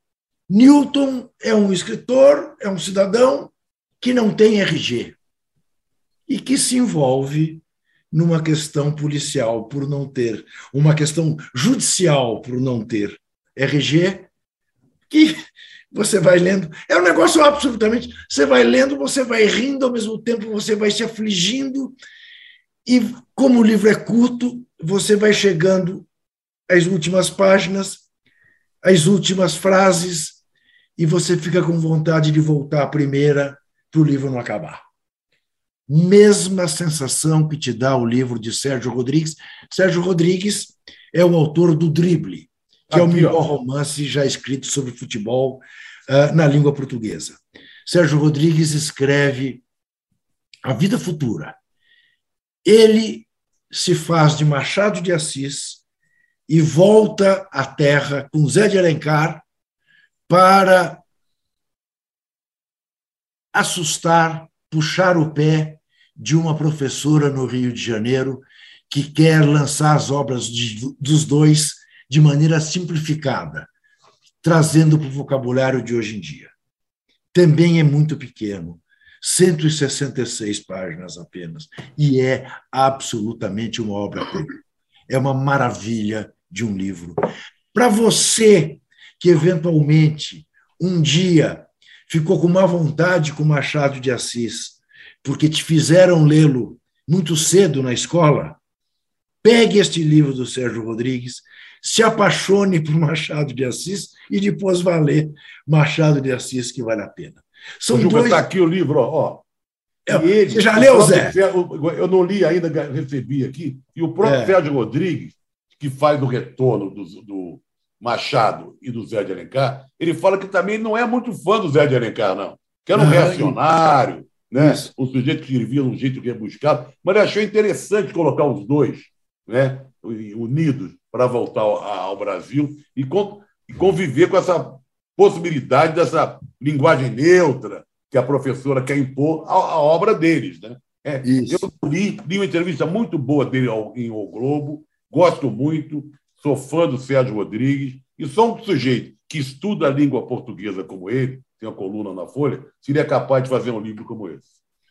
Newton é um escritor, é um cidadão que não tem RG e que se envolve numa questão policial por não ter, uma questão judicial por não ter RG, que você vai lendo. É um negócio absolutamente. Você vai lendo, você vai rindo, ao mesmo tempo você vai se afligindo, e como o livro é curto, você vai chegando às últimas páginas, às últimas frases, e você fica com vontade de voltar à primeira para o livro não acabar mesma sensação que te dá o livro de Sérgio Rodrigues. Sérgio Rodrigues é o autor do Drible, que Aqui, é o melhor ó. romance já escrito sobre futebol uh, na língua portuguesa. Sérgio Rodrigues escreve A Vida Futura. Ele se faz de Machado de Assis e volta à Terra com Zé de Alencar para assustar puxar o pé de uma professora no Rio de Janeiro que quer lançar as obras de, dos dois de maneira simplificada, trazendo para o vocabulário de hoje em dia. Também é muito pequeno, 166 páginas apenas, e é absolutamente uma obra-prima. É uma maravilha de um livro. Para você que eventualmente um dia ficou com má vontade com Machado de Assis, porque te fizeram lê-lo muito cedo na escola, pegue este livro do Sérgio Rodrigues, se apaixone por Machado de Assis e depois vá ler Machado de Assis, que vale a pena. São Ju, dois... Está aqui o livro, ó. É, ele, Você já leu, Zé? Eu não li ainda, recebi aqui. E o próprio é. Sérgio Rodrigues, que faz o retorno do, do, Machado e do Zé de Alencar, ele fala que também não é muito fã do Zé de Alencar, não. Que era um reacionário, né? um sujeito que escrevia de um jeito rebuscado, mas ele achou interessante colocar os dois né? unidos para voltar ao, Brasil e, conviver com essa possibilidade dessa linguagem neutra que a professora quer impor à, à obra deles. Né? É, eu li, li uma entrevista muito boa dele ao, em O Globo, gosto muito, sou fã do Sérgio Rodrigues, e só um sujeito que estuda a língua portuguesa como ele, tem uma coluna na Folha, seria capaz de fazer um livro como esse.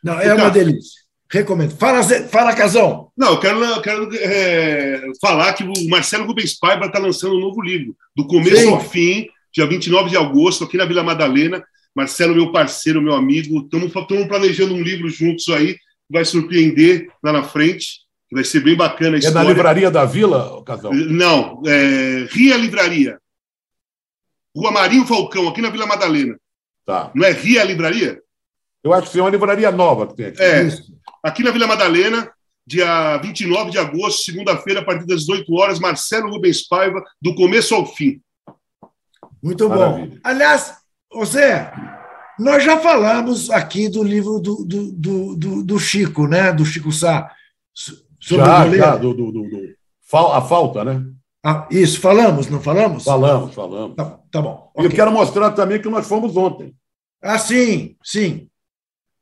Não, é uma delícia. Recomendo. Fala, fala Casão. Não, eu quero, quero é, falar que o Marcelo Rubens Paiva está lançando um novo livro, do começo Sim. ao fim, dia 29 de agosto, aqui na Vila Madalena. Marcelo, meu parceiro, meu amigo, estamos planejando um livro juntos aí, vai surpreender lá na frente. Vai ser bem bacana a história. É na Livraria da Vila, Casal? Não, é Ria Livraria. Rua Marinho Falcão, aqui na Vila Madalena. Tá. Não é Ria Livraria? Eu acho que é uma livraria nova que tem aqui. É, aqui na Vila Madalena, dia 29 de agosto, segunda-feira, a partir das 18 horas, Marcelo Rubens Paiva, do começo ao fim. Muito Maravilha. bom. Aliás, José, nós já falamos aqui do livro do, do, do, do, do Chico, né? Do Chico Sá. Sobre já, já, do, do, do, do, a falta, né? Ah, isso, falamos, não falamos? Falamos, falamos. Tá, tá bom. E okay. eu quero mostrar também que nós fomos ontem. Ah, sim, sim.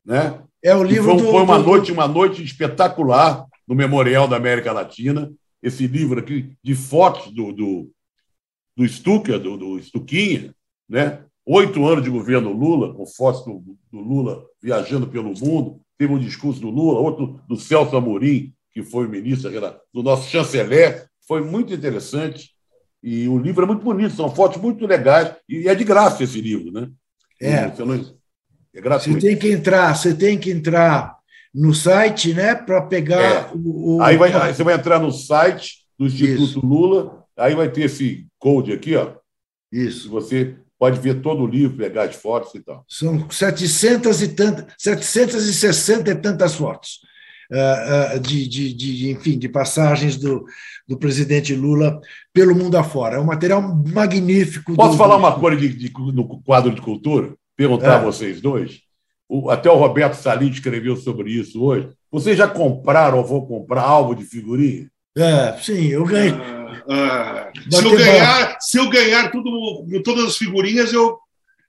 Né? É o livro foi, do, foi uma do... noite, uma noite espetacular no Memorial da América Latina. Esse livro aqui de fotos do, do, do Stucker, do, do Stuquinha, né? Oito anos de governo Lula, com fotos do, do Lula viajando pelo mundo. Teve um discurso do Lula, outro do Celso Amorim, que foi o ministro do nosso chanceler, foi muito interessante. E o livro é muito bonito, são fotos muito legais, e é de graça esse livro, né? É. Você, não, é gratuito. você tem que entrar, você tem que entrar no site, né, para pegar é. o, o, Aí, vai, aí você vai entrar no site do Instituto Isso. Lula, aí vai ter esse code aqui, ó. Isso. Você pode ver todo o livro, pegar as fotos e tal. São 700 e tantas, 760 e tantas fotos. Ah, ah, de, de, de, enfim, de passagens do, do presidente Lula pelo mundo afora. É um material magnífico. Posso do, falar uma coisa de, de, no quadro de cultura? Perguntar é. a vocês dois? O, até o Roberto Salim escreveu sobre isso hoje. Vocês já compraram ou vão comprar álbum de figurinha? É, sim, eu ganhei. Ah, ah, se, eu ganhar, se eu ganhar tudo, todas as figurinhas, eu,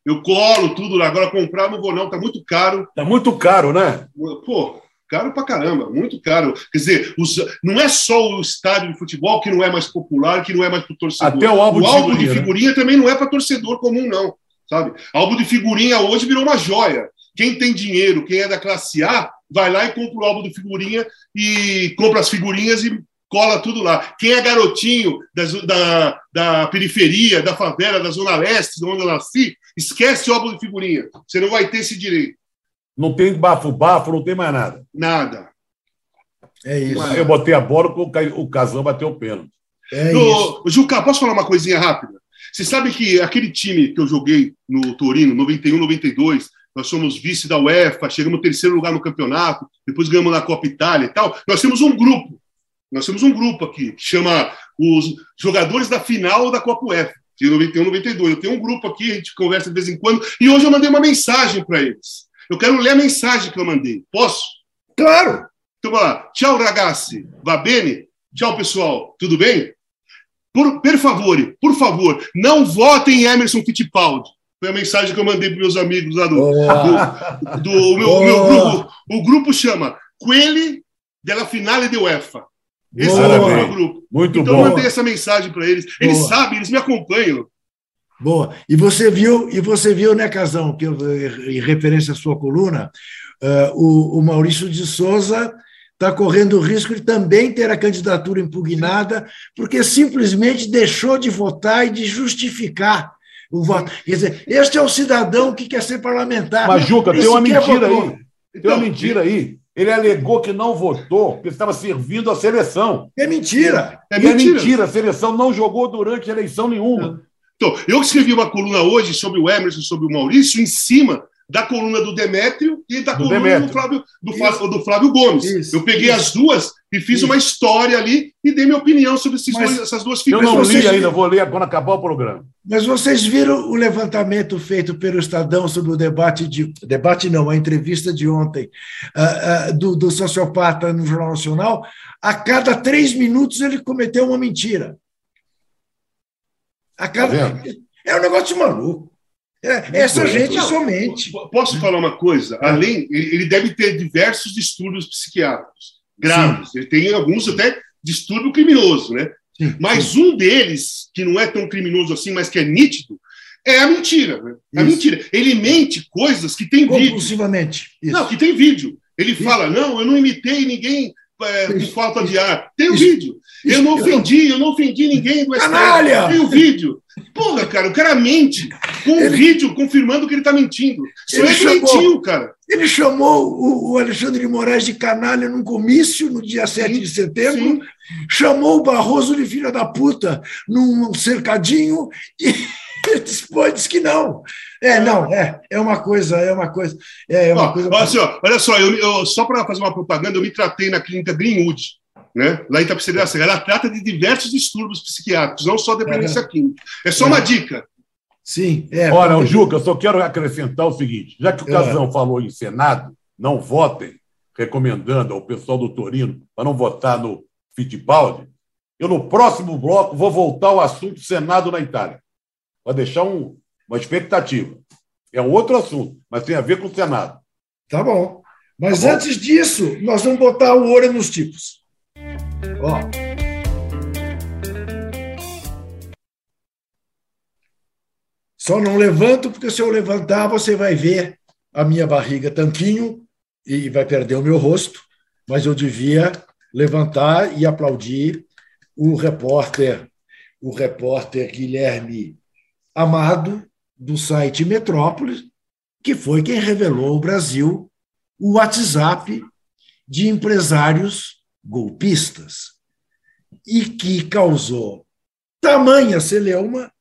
eu colo tudo. Agora comprar não vou, não, tá muito caro. Tá muito caro, né? Pô, Caro pra caramba, muito caro. Quer dizer, os, não é só o estádio de futebol que não é mais popular, que não é mais para torcedor. Até o álbum, o de, álbum figurinha, de figurinha né? também não é para torcedor comum, não. Sabe? Álbum de figurinha hoje virou uma joia. Quem tem dinheiro, quem é da classe A, vai lá e compra o álbum de figurinha e compra as figurinhas e cola tudo lá. Quem é garotinho das, da, da periferia, da favela, da Zona Leste, onde eu nasci, esquece o álbum de figurinha. Você não vai ter esse direito. Não tem bafo-bafo, não tem mais nada. Nada. É isso. Eu botei a bola, o Casão bateu o pênalti. É no, Juca, posso falar uma coisinha rápida? Você sabe que aquele time que eu joguei no Torino, 91, 92, nós somos vice da UEFA, chegamos no terceiro lugar no campeonato, depois ganhamos na Copa Itália e tal. Nós temos um grupo, nós temos um grupo aqui que chama os jogadores da final da Copa UEFA, de 91, 92. Eu tenho um grupo aqui, a gente conversa de vez em quando, e hoje eu mandei uma mensagem para eles. Eu quero ler a mensagem que eu mandei. Posso? Claro! Então, vamos lá. Tchau, ragazzi. Va bene? Tchau, pessoal. Tudo bem? Por, per favore, por favor, não votem em Emerson Fittipaldi. Foi a mensagem que eu mandei para meus amigos lá do. do, do meu, meu grupo. O grupo chama Quelli della Finale de UEFA. Esse é o meu grupo. Muito então bom. eu mandei essa mensagem para eles. Eles Boa. sabem, eles me acompanham. Boa. E você viu, e você viu, né, Casão, que eu- em referência à sua coluna, eh, o, o Maurício de Souza está correndo o risco de também ter a candidatura impugnada, porque simplesmente deixou de votar e de justificar o voto. Quer dizer, este é o cidadão que quer ser parlamentar. Mas, Juca, tem uma sequer mentira votou. aí. Tem Então, uma mentira aí. Ele alegou que não votou porque estava servindo a seleção. É mentira. É e é mentira. mentira, a seleção não jogou durante elenção nenhuma. Então, eu escrevi uma coluna hoje sobre o Emerson, sobre o Maurício, em cima da coluna do Demétrio e da Do coluna Demétrio. do Flávio, do, Flávio, do Flávio Gomes. Isso, eu peguei isso. as duas e fiz Isso. uma história ali e dei minha opinião sobre dois- essas duas Eu figuras. não Mas li ainda, vou ler quando acabar o programa. Mas vocês viram o levantamento feito pelo Estadão sobre o debate de. Debate não, a entrevista de ontem ah, ah, do, do sociopata no Jornal Nacional. A cada três minutos ele cometeu uma mentira. A cada. Tá é um negócio de maluco. É, essa gente Não, somente. Posso falar uma coisa? Além, ele deve ter diversos distúrbios psiquiátricos graves. Ele tem alguns até distúrbio criminoso, né? Sim, Mas um deles, que não é tão criminoso assim, mas que é nítido, é a mentira. Né? A mentira. Ele mente coisas que tem vídeo. Não, que tem vídeo. Ele fala: não, eu não imitei ninguém é, com Isso. falta de ar. Tem o Isso. vídeo. Eu não ofendi, eu não ofendi ninguém do STF. Canalha! Tem o vídeo. Porra, cara, o cara mente com o Ele- vídeo confirmando que ele tá mentindo. Isso Ele é chamou- doentio, cara. Ele chamou o, Alexandre de Moraes de canalha num comício no dia 7 de setembro, Sim. chamou o Barroso de filha da puta num cercadinho e depois disse que não. É, não, é, é uma coisa, é uma coisa, é uma Ó, coisa. olha, assim, ó, olha só, eu, eu- só para fazer uma propaganda, eu me tratei na clínica Greenwood, né? lá em Tapiceri da Serra. Ela trata de diversos distúrbios psiquiátricos, não só dependência química. É só uma dica. Sim, é. Olha, o porque- Juca, eu só quero acrescentar o seguinte: já que o É. Casão falou em Senado, não votem, recomendando ao pessoal do Torino para não votar no Fittipaldi, eu no próximo bloco vou voltar ao assunto Senado na Itália. Vai deixar um- uma expectativa. É um outro assunto, mas tem a ver com o Senado. Tá bom. Mas Tá bom. antes disso, nós vamos botar o olho nos tipos. Ó. Só não levanto, porque se eu levantar, você vai ver a minha barriga tanquinho e vai perder o meu rosto, mas eu devia levantar e aplaudir o repórter, o repórter Guilherme Amado, do site Metrópolis, que foi quem revelou ao Brasil o WhatsApp de empresários golpistas e que causou tamanha celeuma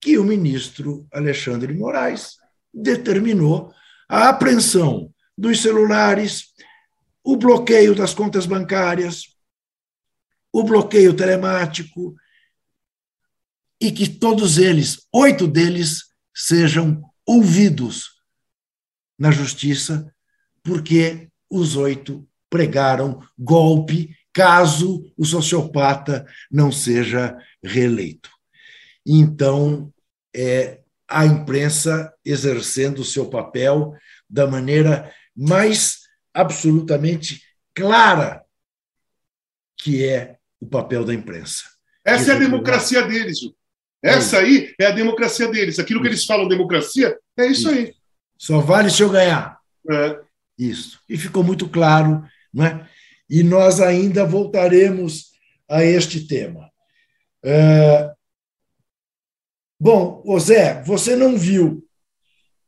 que o ministro Alexandre de Moraes determinou a apreensão dos celulares, o bloqueio das contas bancárias, o bloqueio telemático e que todos eles, oito deles, sejam ouvidos na justiça, porque os oito pregaram golpe caso o sociopata não seja reeleito. Então, é a imprensa exercendo o seu papel da maneira mais absolutamente clara que é o papel da imprensa. Essa é a democracia deles. Ju. Essa aí é a democracia deles. Aquilo que eles falam democracia é isso aí. Só vale se eu ganhar. É. Isso. E ficou muito claro, né? E nós ainda voltaremos a este tema. É... Bom, Zé, você não viu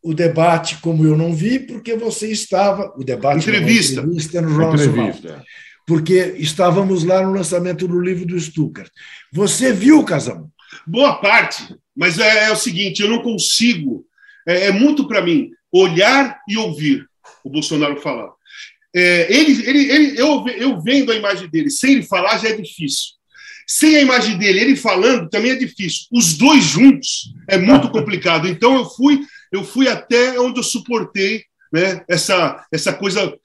o debate como eu não vi, porque você estava. O debate não, a Entrevista. entrevista no Jornal Nacional. Entrevista. Porque estávamos lá no lançamento do livro do Stuttgart. Você viu, Casão? Boa parte, mas é, é o seguinte: eu não consigo. É, é muito para mim olhar e ouvir o Bolsonaro falar. É, ele, ele, ele, eu, eu vendo a imagem dele sem ele falar já é difícil. Sem a imagem dele, ele falando também é difícil. Os dois juntos é muito complicado. Então eu fui, eu fui até onde eu suportei né? Essa, essa coisa.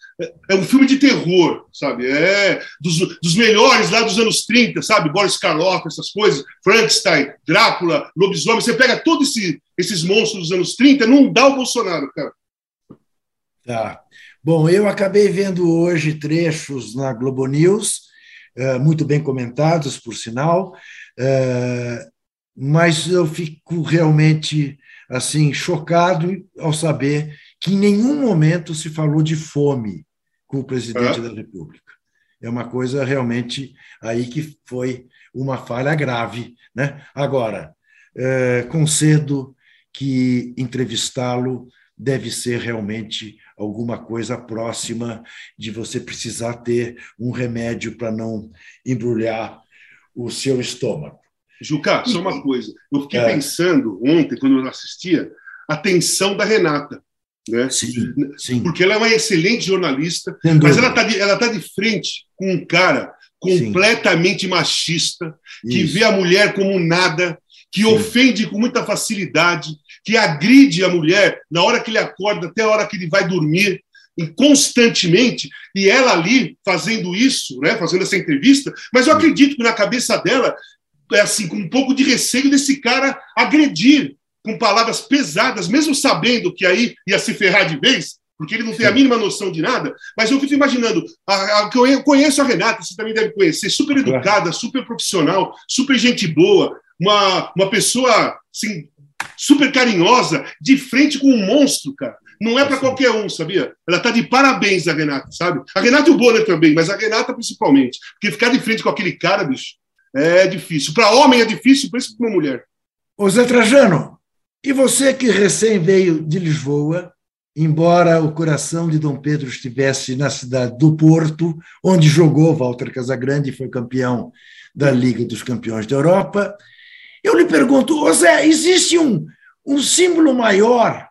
É um filme de terror, sabe? É dos, dos melhores lá dos anos 30, sabe? Boris Karloff, essas coisas, Frankenstein, Drácula, Lobisomem. Você pega todos esse, esses monstros dos anos 30, não dá o Bolsonaro, cara. Tá. Bom, eu acabei vendo hoje trechos na Globo News, eh, muito bem comentados, por sinal, eh, mas eu fico realmente assim chocado ao saber que em nenhum momento se falou de fome com o presidente é. da República. É uma coisa realmente aí que foi uma falha grave. Né? Agora, é, concedo que entrevistá-lo deve ser realmente alguma coisa próxima de você precisar ter um remédio para não embrulhar o seu estômago. Juca, só uma coisa. Eu fiquei é. pensando ontem, quando eu assistia, a tensão da Renata. Né? Sim, sim. Porque ela é uma excelente jornalista, mas ela está de, ela tá de frente com um cara completamente sim. machista, que Isso. vê a mulher como nada, que sim. ofende com muita facilidade, que agride a mulher na hora que ele acorda até a hora que ele vai dormir, constantemente, e ela ali fazendo isso, né, fazendo essa entrevista, mas eu acredito que na cabeça dela é assim, com um pouco de receio desse cara agredir com palavras pesadas, mesmo sabendo que aí ia se ferrar de vez, porque ele não tem a mínima noção de nada. Mas eu fico imaginando, a, a, eu conheço a Renata, você também deve conhecer, super educada, super profissional, super gente boa, uma, uma pessoa assim, super carinhosa, de frente com um monstro, cara. Não é para qualquer um, sabia? Ela está de parabéns, a Renata, sabe? A Renata e o Bonner também, mas a Renata principalmente. Porque ficar de frente com aquele cara, bicho, é difícil. Para homem é difícil, por isso para uma mulher. Ô Zé Trajano, e você que recém veio de Lisboa, embora o coração de Dom Pedro estivesse na cidade do Porto, onde jogou Walter Casagrande e foi campeão da Liga dos Campeões da Europa, eu lhe pergunto, ô Zé, existe um, um símbolo maior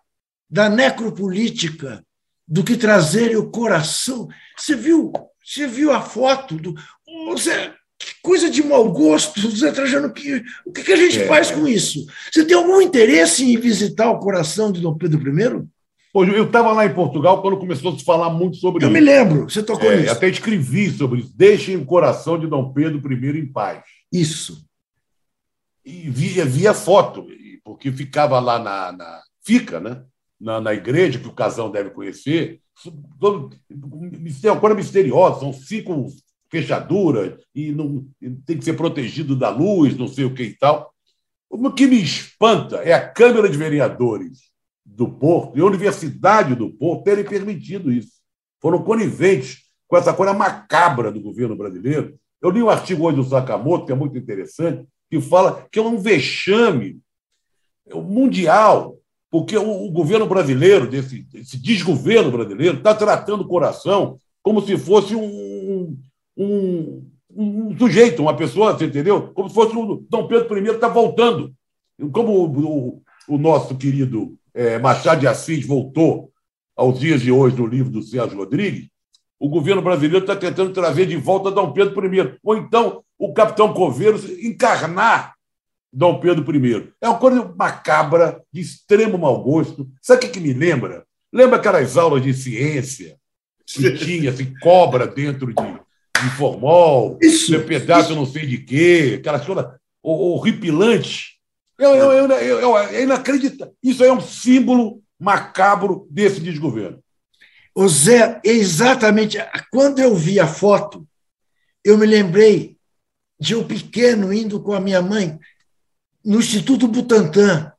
da necropolítica do que trazer o coração? Você viu, você viu a foto do. Ô Zé, que coisa de mau gosto, Zé Trajano, que, o que, que a gente é, faz com isso? Você tem algum interesse em visitar o coração de Dom Pedro I? Hoje eu estava lá em Portugal quando começou a se falar muito sobre eu isso. Eu me lembro, você tocou é, nisso. Até escrevi sobre isso. Deixem o coração de Dom Pedro I em paz. Isso. E via, via foto, porque ficava lá na, na fica, né? Na, na igreja, que o casal deve conhecer, todo, uma coisa misteriosa, são cinco fechadura e não tem que ser protegido da luz, não sei o que e tal. O que me espanta é a Câmara de Vereadores do Porto e a Universidade do Porto terem permitido isso. Foram coniventes com essa coisa macabra do governo brasileiro. Eu li um artigo hoje do Sakamoto, que é muito interessante, que fala que é um vexame mundial, porque o, governo brasileiro, desse, desse desgoverno brasileiro, está tratando o coração como se fosse um, um, um, sujeito, uma pessoa, você entendeu? Como se fosse o Dom Pedro I está voltando. Como o, o, o nosso querido é, Machado de Assis voltou aos dias de hoje no livro do Sérgio Rodrigues, o governo brasileiro está tentando trazer de volta Dom Pedro I. Ou então o capitão Coveiros encarnar Dom Pedro I. É uma coisa macabra, de extremo mau gosto. Sabe o que, que me lembra? Lembra aquelas aulas de ciência que tinha assim, cobra dentro de, de formol, isso, pedaço não sei de quê, aquela coisa horripilante. Eu, eu, eu, eu, é inacreditável. Isso é um símbolo macabro desse desgoverno. O Zé, exatamente. Quando eu vi a foto, eu me lembrei de um pequeno indo com a minha mãe no Instituto Butantan.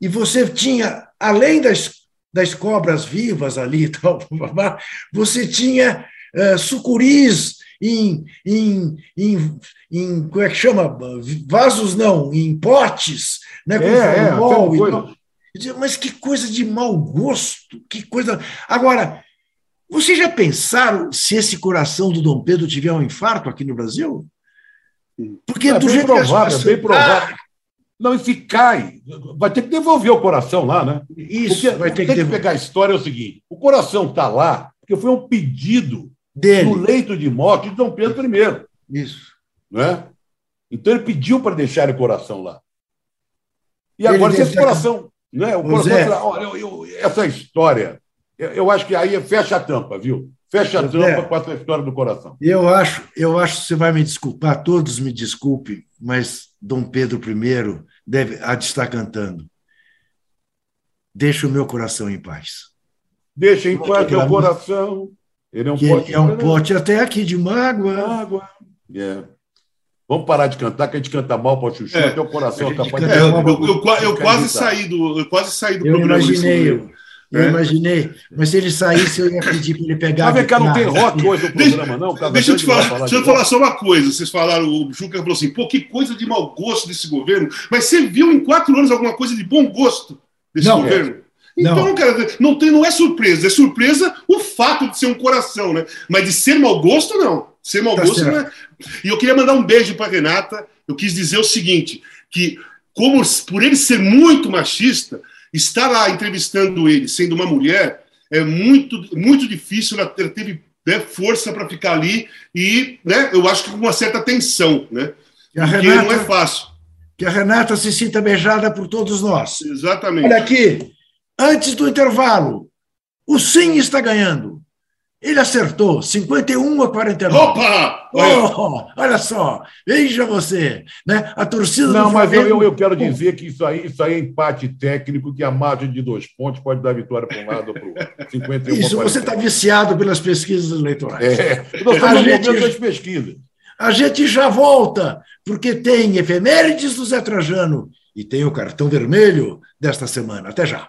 E você tinha, além das, das cobras vivas ali, tal, você tinha uh, sucuris em, em, em, em, como é que chama? Vasos não, em potes, né, com é, formol é, Mas que coisa de mau gosto, que coisa. Agora, vocês já pensaram se esse coração do Dom Pedro tiver um infarto aqui no Brasil? Porque é do bem jeito provável, que bem provável. Não, e se cai, vai ter que devolver o coração lá, né? Isso, porque vai ter que, que pegar a história é o seguinte: o coração está lá porque foi um pedido Dele. no leito de morte de Dom Pedro I. Isso. Né? Então ele pediu para deixar o coração lá. E agora, se esse coração. Né, o coração olha, eu, eu, essa história Eu, eu acho que aí fecha a tampa, viu? Fecha a tampa é. com essa história do coração. Eu acho, eu acho que você vai me desculpar, todos me desculpem, mas Dom Pedro I deve estar cantando. Deixa o meu coração em paz. Deixa em paz teu coração. Ele é um pote. é um pote até aqui de mágoa. água. É. Vamos parar de cantar, que a gente canta mal para chuchu, É. até o coração capaz É, eu, mal. eu- quase saí do, eu quase saí do Eu programa. imaginei, eu, eu É. imaginei. Mas se ele saísse, eu ia pedir para ele pegar. Mas vem cá, não tem rock hoje no Deixa- programa, não? Deixa eu te vai falar, deixa de eu falar só uma coisa. Vocês falaram, o Juca falou assim, pô, que coisa de mau gosto desse governo. Mas você viu em quatro anos alguma coisa de bom gosto desse Não. governo? Então, Não. cara, não, tem, não é surpresa. É surpresa o fato de ser um coração, né? Mas de ser mau gosto, não. Ser mau Tá gosto certo. não é. E eu queria mandar um beijo para Renata. Eu quis dizer o seguinte: que como por ele ser muito machista, estar lá entrevistando ele, sendo uma mulher, é muito, muito difícil. Ela ter- teve né, força para ficar ali e, né, eu acho que com uma certa tensão, né? Que a Porque não é Renata, fácil. que a Renata se sinta beijada por todos nós. Exatamente. Olha aqui, antes do intervalo, o Sim está ganhando. Ele acertou, 51 a 49. Opa! Olha, Oh, olha só, veja você, né? A torcida Não, do mas eu, Flamengo. eu, eu quero dizer que isso aí, isso aí é empate técnico, que a margem de dois pontos pode dar vitória para um lado ou para o outro. 51 Isso, você está 49. viciado pelas pesquisas eleitorais. É, nós estamos no gente- das pesquisas. A gente já volta, porque tem efemérides do Zé Trajano e tem o cartão vermelho desta semana. Até já.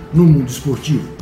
no mundo esportivo.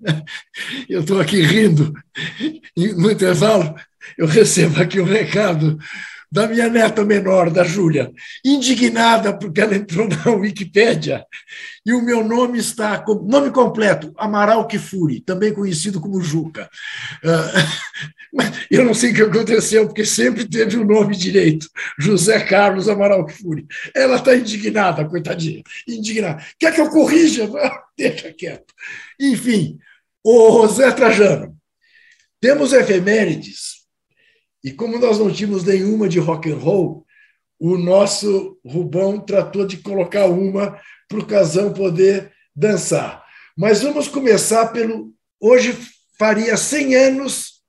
Eu estou aqui rindo. E no intervalo, eu recebo aqui um recado da minha neta menor, da Júlia, indignada porque ela entrou na Wikipédia e o meu nome está, nome completo, Amaral Kifuri, também conhecido como Juca. Mas eu não sei o que aconteceu, porque sempre teve o nome direito, José Carlos Amaral Kifuri. Ela está indignada, coitadinha, indignada. Quer que eu corrija? Deixa quieto. Enfim, o Zé Trajano, temos efemérides, e como nós não tínhamos nenhuma de rock and roll, o nosso Rubão tratou de colocar uma para o Casão poder dançar. Mas vamos começar pelo. Hoje faria 100 anos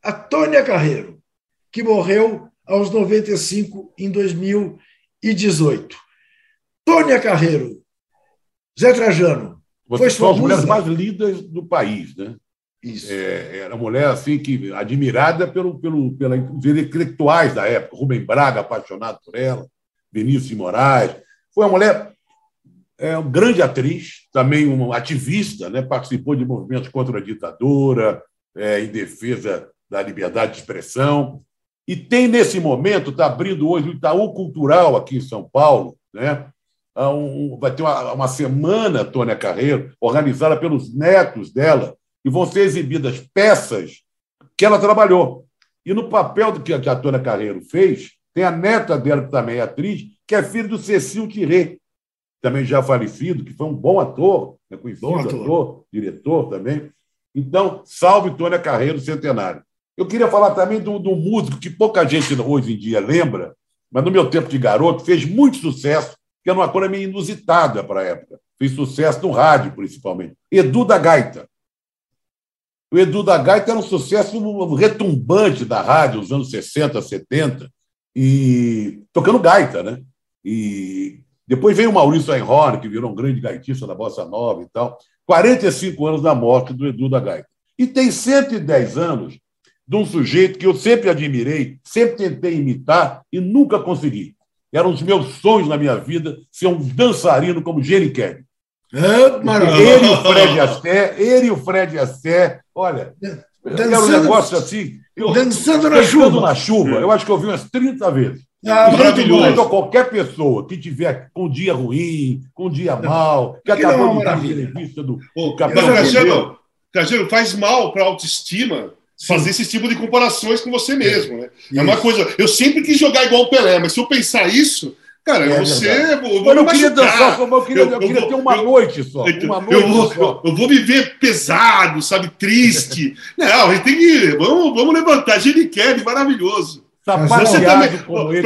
a Tônia Carreiro, que morreu aos 95 em 2018. Tônia Carreiro, Zé Trajano, Vocês são as mulheres mais lindas do país, né? isso. É, era uma mulher assim que admirada pelo, pelo, pelos intelectuais da época. Rubem Braga, apaixonado por ela, Vinícius de Moraes. Foi uma mulher, é, uma grande atriz, também uma ativista, né? participou de movimentos contra a ditadura, é, em defesa da liberdade de expressão. E tem, nesse momento, está abrindo hoje o Itaú Cultural aqui em São Paulo, né? Há um- vai ter uma, uma semana, Tônia Carreiro, organizada pelos netos dela, e vão ser exibidas peças que ela trabalhou. E no papel do que a que a Tônia Carreiro fez, tem a neta dela, que também é atriz, que é filha do Cecil Tiré, também já falecido, que foi um bom ator, né, conhecido Bom ator. ator. diretor também. Então, salve Tônia Carreiro, centenário. Eu queria falar também do, do músico que pouca gente hoje em dia lembra, mas no meu tempo de garoto fez muito sucesso, que era uma coisa meio inusitada para a época. Fez sucesso no rádio, principalmente. Edu da Gaita. O Edu da Gaita era um sucesso retumbante da rádio nos anos 60, 70. e tocando gaita, né? E depois veio o Maurício Einhorn, que virou um grande gaitista da Bossa Nova e tal. 45 anos da morte do Edu da Gaita. E tem 110 anos de um sujeito que eu sempre admirei, sempre tentei imitar e nunca consegui. Era um dos meus sonhos na minha vida ser um dançarino como Jenny Kelly. É, ele e o Fred Astaire, ele e o Fred Astaire, olha, era um negócio assim. Eu, dançando na chuva. na chuva. Eu acho que eu vi umas 30 vezes. Ah, maravilhoso. Então, qualquer pessoa que tiver com um dia ruim, com um dia mal, que Aquilo é acabou de dar entrevista do, Ô, Capitão Cajano, faz mal para a autoestima fazer esse tipo de comparações com você mesmo, né? É uma coisa. Eu sempre quis jogar igual o Pelé, mas se eu pensar isso, cara, É eu verdade. Eu eu me queria dançar, eu queria, eu queria vou- ter uma noite só. Uma eu, noite vou, só. eu vou viver pesado, sabe? Triste. Não, a gente tem que. Vamos, vamos levantar. Gene Kelly, maravilhoso. Pra você, também,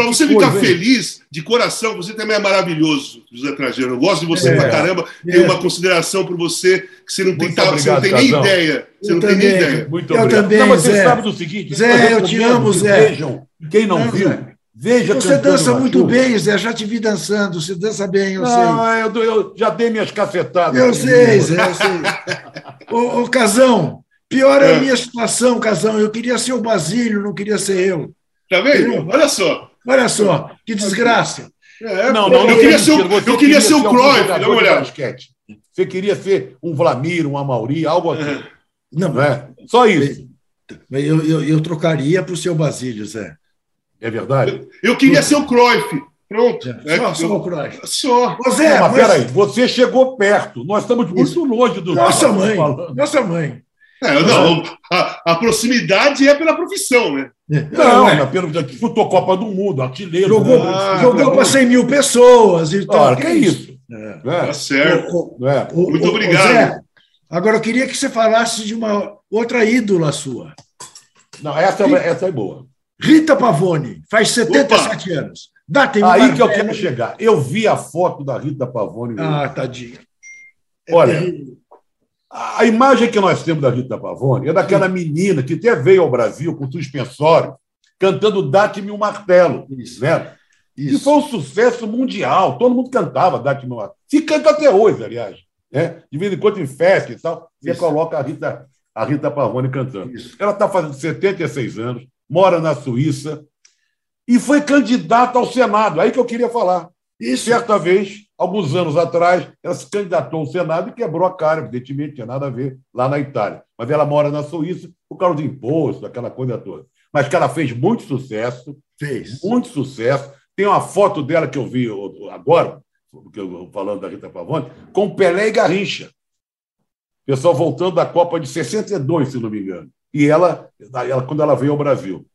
você ficar coisa, feliz de coração, você também é maravilhoso, José Trajeiro. Eu gosto de você É. pra caramba. É. Tenho uma consideração por você que você não tem, Muito tal- você não obrigado, tem nem ideia. Você Eu não tem nem também. ideia. Muito Eu obrigado. também, Não, mas você Zé. sabe do seguinte. Zé, eu te amo, Zé. Vejam, quem não, Não, viu, Zé. veja Você dança muito Chuva. bem, Zé. Já te vi dançando. Você dança bem, eu Não, sei. eu, eu já dei minhas cacetadas. Eu sei, Zé, eu sei. Ô, ô, Casão, pior é a minha situação, Casão. Eu queria ser o Basílio, não queria ser eu. Tá vendo? Olha só. Olha só, que desgraça. É, Não, não, eu não queria é ser, eu queria ser o Cruyff, dá uma olhada. basquete. Você queria ser um Vlamir, um Amauri, algo assim. Não, Não é? Só isso. Eu, eu, eu trocaria para o seu Basílio, Zé. É verdade? Eu queria ser o Cruyff. Pronto. É, Só, só eu- o Cruyff. Só. Ô, Zé, Não, mas mas- peraí, você chegou perto. Nós estamos muito longe do. Nossa mãe, falando. nossa mãe. É, não, a, a proximidade é pela profissão, né? Não, Ué, mas pelo disputou Copa do Mundo, artilheiro. jogou né? jogou para 100 mil pessoas e tal. Ora, que isso? É. É, Tá certo. Ô, é. ô, Muito ô, obrigado. Zé, agora eu queria que você falasse de uma outra ídola sua. Não, essa, essa é boa. Rita Pavone, faz 77 anos. Dá-te um Aí que eu quero chegar. Eu vi a foto da Rita Pavone. Ah, tadinha. É Olha, terrível. A imagem que nós temos da Rita Pavone é daquela menina que até veio ao Brasil com suspensório, cantando Date-me um martelo. Isso. Né? E Isso. foi um sucesso mundial. Todo mundo cantava Date-me um martelo. Se canta até hoje, aliás. Né? De vez em quando em festa e tal, você Isso. coloca a Rita, a Rita Pavone cantando. Isso. Ela está fazendo 76 anos, mora na Suíça e foi candidata ao Senado. Aí que eu queria falar. Isso. Certa vez, alguns anos atrás, ela se candidatou ao Senado e quebrou a cara, evidentemente, tinha nada a ver lá na Itália. Mas ela mora na Suíça por causa do imposto, aquela coisa toda. Mas que ela fez muito sucesso, Fez. muito sucesso. Tem uma foto dela que eu vi agora, falando da Rita Pavone, com Pelé e Garrincha. Pessoal voltando da Copa de 62, se não me engano. E ela, ela quando ela veio ao Brasil.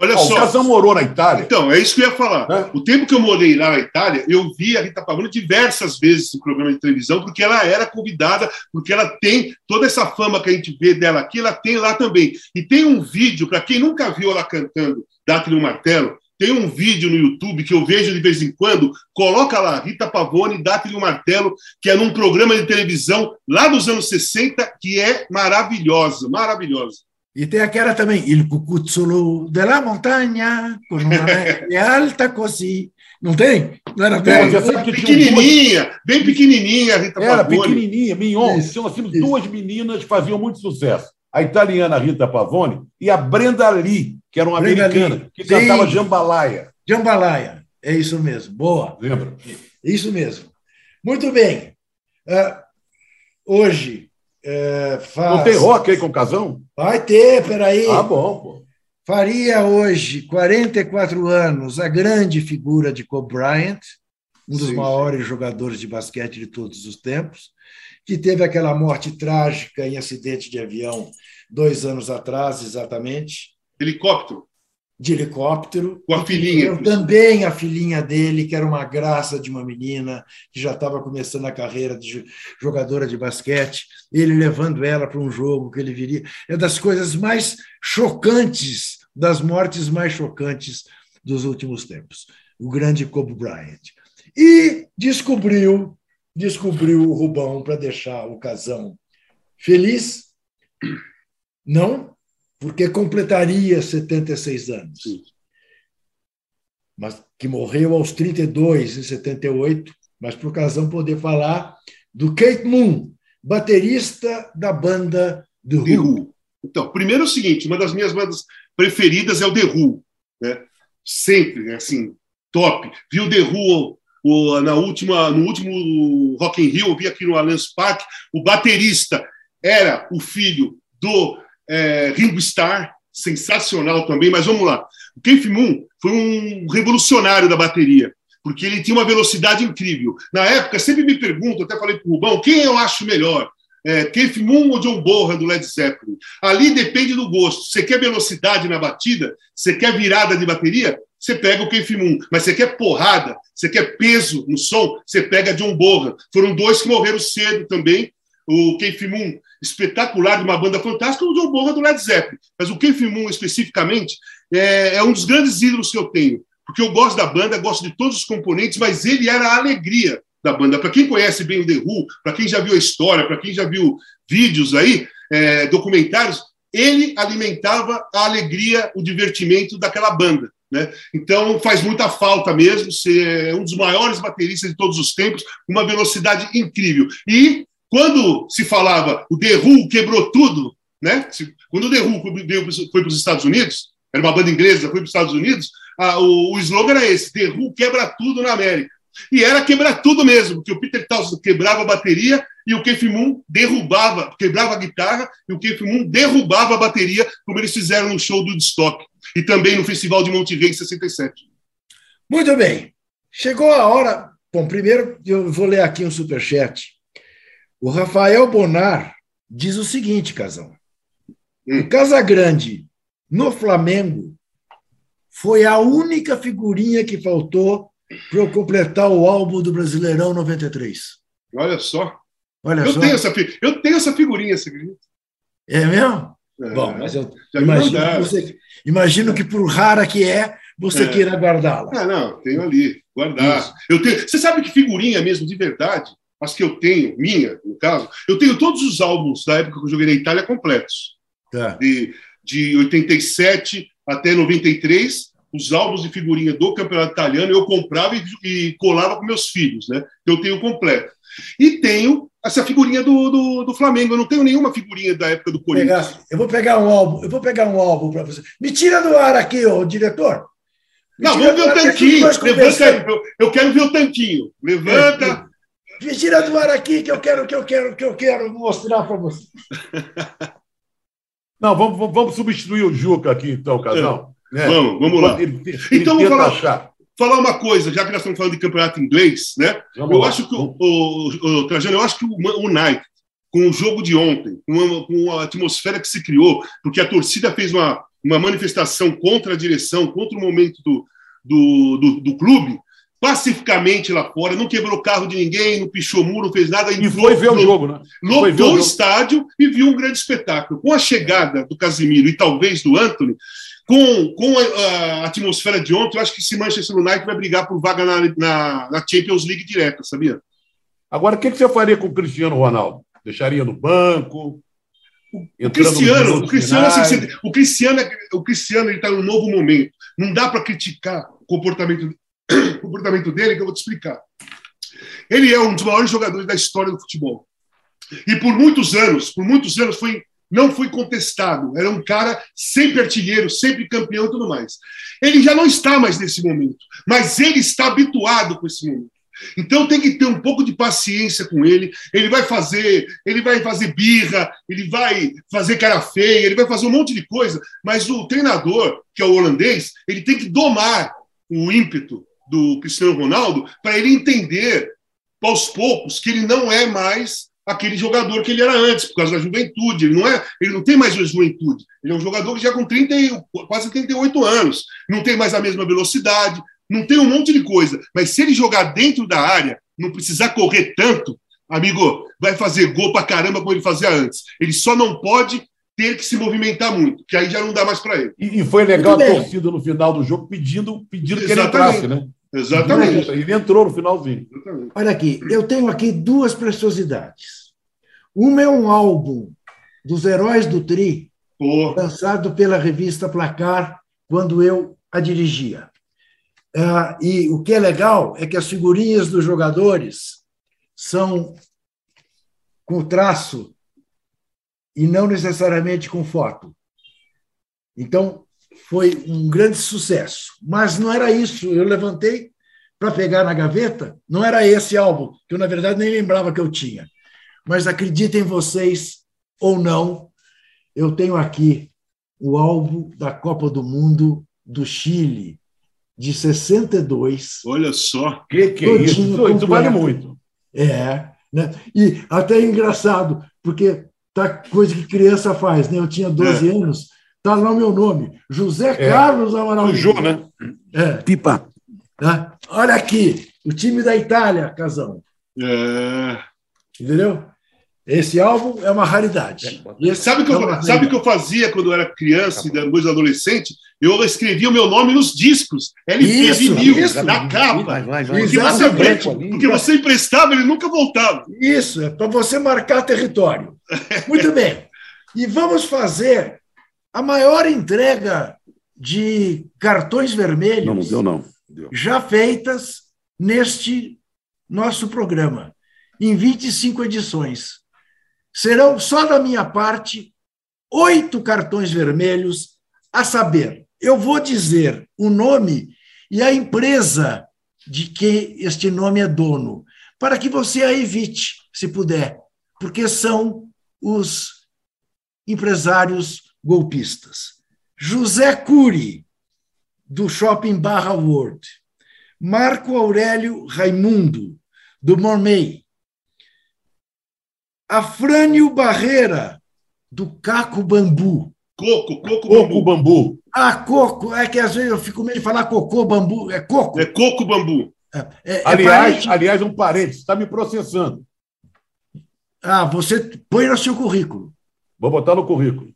Olha Ó, só. O Casão morou na Itália. Então, é isso que eu ia falar. É. O tempo que eu morei lá na Itália, eu vi a Rita Pavone diversas vezes em programa de televisão, porque ela era convidada, porque ela tem toda essa fama que a gente vê dela aqui, ela tem lá também. E tem um vídeo, para quem nunca viu ela cantando um martelo, tem um vídeo no YouTube que eu vejo de vez em quando, coloca lá, Rita Pavone, Dá-lhe um martelo, que é num programa de televisão lá dos anos 60, que é maravilhosa, maravilhosa. E tem aquela também, Il cucuzzolo della montagna, con una neve alta così. Não tem? Não era bem? um Pequenininha, bem pequenininha a Rita Era Pavone. pequenininha, mignon. Isso, Tinham assim, isso. duas meninas que faziam muito sucesso. A italiana Rita Pavone e a Brenda Lee, que era uma Brenda americana, Lee. que Sim. cantava jambalaya. Jambalaya. É isso mesmo. Boa. Lembra? Isso mesmo. Muito bem. Ah, hoje é, faz... Não tem rock aí com o casão? Vai ter, peraí. Ah, bom, pô. Faria hoje 44 anos a grande figura de Kobe Bryant, um dos Sim, maiores jogadores de basquete de todos os tempos, que teve aquela morte trágica em acidente de avião dois anos atrás, exatamente, Helicóptero. De helicóptero. Com a filhinha, Eu também a filhinha dele, que era uma graça de uma menina, que já estava começando a carreira de jo- jogadora de basquete, ele levando ela para um jogo que ele viria. É das coisas mais chocantes, das mortes mais chocantes dos últimos tempos. O grande Kobe Bryant. E descobriu, descobriu o Rubão para deixar o casão feliz. Não, porque completaria 76 anos. mas que morreu aos 32, em 78, mas por ocasião poder falar do Kate Moon, baterista da banda The Who. The Who. Então, primeiro é o seguinte, uma das minhas bandas preferidas é o The Who, né? Sempre, né? assim, top. Vi o The Who o, na última, no último Rock in Rio, eu vi aqui no Allianz Parque, o baterista era o filho do é, Ringo Starr, sensacional também, mas vamos lá. O Keith Moon foi um revolucionário da bateria, porque ele tinha uma velocidade incrível. Na época, sempre me pergunto, até falei para o Rubão, quem eu acho melhor? É, Keith Moon ou John Bonham do Led Zeppelin? Ali depende do gosto. Você quer velocidade na batida? Você quer virada de bateria? Você pega o Keith Moon. Mas você quer porrada? Você quer peso no som? Você pega John Bonham. Foram dois que morreram cedo também. O Keith Moon, espetacular, de uma banda fantástica, e o John Bonham do Led Zeppelin. Mas o Keith Moon, especificamente, é, é um dos grandes ídolos que eu tenho. Porque eu gosto da banda, gosto de todos os componentes, mas ele era a alegria da banda. Para quem conhece bem o The Who, para quem já viu a história, para quem já viu vídeos aí, é, documentários, ele alimentava a alegria, o divertimento daquela banda. Né? Então faz muita falta mesmo ser um dos maiores bateristas de todos os tempos, uma velocidade incrível. E quando se falava o Who quebrou tudo, né? quando o Who foi para os Estados Unidos, era uma banda inglesa, foi para os Estados Unidos, a, o, o slogan era esse: Who quebra tudo na América. E era quebrar tudo mesmo, porque o Peter Townsend quebrava a bateria e o Keith Moon derrubava, quebrava a guitarra e o Keith Moon derrubava a bateria, como eles fizeram no show do Woodstock e também no Festival de Monterrey em 67. Muito bem. Chegou a hora. Bom, primeiro eu vou ler aqui um superchat. O Rafael Bonar diz o seguinte, Casão. Hum. O Casagrande, no Flamengo, foi a única figurinha que faltou para eu completar o álbum do Brasileirão 93. Olha só. Olha eu, só. Tenho essa, eu tenho essa figurinha, você acredita? É mesmo? É, Bom, mas eu imagino que, você, imagino que, por rara que é, você é. queira guardá-la. Ah, não, tenho ali, guardar. Eu tenho, você sabe que figurinha mesmo, de verdade, as que eu tenho, minha, no caso, eu tenho todos os álbuns da época que eu joguei na Itália completos. Tá. De, de 87 até 93, os álbuns de figurinha do campeonato italiano eu comprava e, e colava com meus filhos, né? Eu tenho completo. E tenho essa figurinha do, do, do, Flamengo. Eu não tenho nenhuma figurinha da época do Corinthians. eu vou pegar um álbum, eu vou pegar um álbum para você. Me tira do ar aqui, ô diretor. Me não, vamos ver o tanquinho. Levanta. Eu, eu quero ver o tanquinho. Levanta. Me tira do ar aqui que eu quero, que eu quero, que eu quero mostrar para você. Não, vamos, vamos substituir o Juca aqui, então, casal. É. Vamos, vamos lá. Ele, ele então, vamos falar, achar. falar uma coisa, já que nós estamos falando de campeonato inglês, né? Vamos eu lá. acho que o, o, o, Trajano, eu acho que o, o United, com o jogo de ontem, com a, com a atmosfera que se criou, porque a torcida fez uma, uma manifestação contra a direção, contra o momento do, do, do, do clube, pacificamente lá fora, não quebrou carro de ninguém, não pichou muro, não fez nada. E foi ver o jogo, né? Lotou o, o estádio e viu um grande espetáculo. Com a chegada do Casimiro e talvez do Anthony, com, com a, a, atmosfera de ontem, eu acho que esse Manchester United vai brigar por vaga na, na, na Champions League direta, sabia? Agora, o que, que você faria com o Cristiano Ronaldo? Deixaria no banco? O Cristiano, o Cristiano, assim, o Cristiano, é, o Cristiano está num novo momento. Não dá para criticar o comportamento, o comportamento dele, que eu vou te explicar. Ele é um dos maiores jogadores da história do futebol. E por muitos anos, por muitos anos foi não foi contestado. Era um cara sempre artilheiro, sempre campeão e tudo mais. Ele já não está mais nesse momento, mas ele está habituado com esse momento. Então tem que ter um pouco de paciência com ele. Ele vai fazer, ele vai fazer birra, ele vai fazer cara feia, ele vai fazer um monte de coisa, mas o treinador, que é o holandês, ele tem que domar o ímpeto do Cristiano Ronaldo para ele entender aos poucos que ele não é mais aquele jogador que ele era antes, por causa da juventude. Ele não, é, ele não tem mais a juventude. Ele é um jogador que já com 30, quase 38 anos. Não tem mais a mesma velocidade, não tem um monte de coisa. Mas se ele jogar dentro da área, não precisar correr tanto, amigo, vai fazer gol pra caramba como ele fazia antes. Ele só não pode ter que se movimentar muito, que aí já não dá mais para ele. E, e, foi legal a torcida no final do jogo pedindo, pedindo que ele entrasse, né? Exatamente. Ele entrou no finalzinho. Exatamente. Olha aqui, eu tenho aqui duas preciosidades. Uma é um álbum dos Heróis do Tri, oh. lançado pela revista Placar, quando eu a dirigia. Ah, e o que é legal é que as figurinhas dos jogadores são com traço e não necessariamente com foto. Então, foi um grande sucesso. Mas não era isso. Eu levantei para pegar na gaveta, não era esse álbum, que eu, na verdade, nem lembrava que eu tinha. Mas acreditem vocês ou não, eu tenho aqui o álbum da Copa do Mundo do Chile, de 62. Olha só. Que que é isso? Isso, isso vale muito. É. Né? E até é engraçado, porque tá coisa que criança faz, né? Eu tinha 12 é. anos, tá lá o meu nome, José é. Carlos Amaral. Sujou, né? É. Pipa. Né? Olha aqui, o time da Itália, Casão. É. Entendeu? Esse álbum é uma raridade. É. Sabe o que, eu, sabe que eu fazia quando eu era criança e depois adolescente? Eu escrevia o meu nome nos discos, LP isso, vinil, isso, na capa. Vai, vai, vai. Porque, você, porque você emprestava, ele nunca voltava. Isso, é para você marcar território. Muito bem. E vamos fazer a maior entrega de cartões vermelhos não, não deu, não. Deu. já feitas neste nosso programa, em 25 edições. Serão, só da minha parte, oito cartões vermelhos, a saber, eu vou dizer o nome e a empresa de que este nome é dono, para que você a evite, se puder, porque são os empresários golpistas. José Cury, do Shopping Barra World. Marco Aurélio Raimundo, do Mormei. Afrânio Barreira, do Caco Bambu. Coco, coco, coco bambu. bambu. Ah, coco. É que às vezes eu fico meio de falar cocô, bambu. É coco. É coco, bambu. É, é, aliás, é aliás, um parente, está me processando. Ah, você põe no seu currículo. Vou botar no currículo.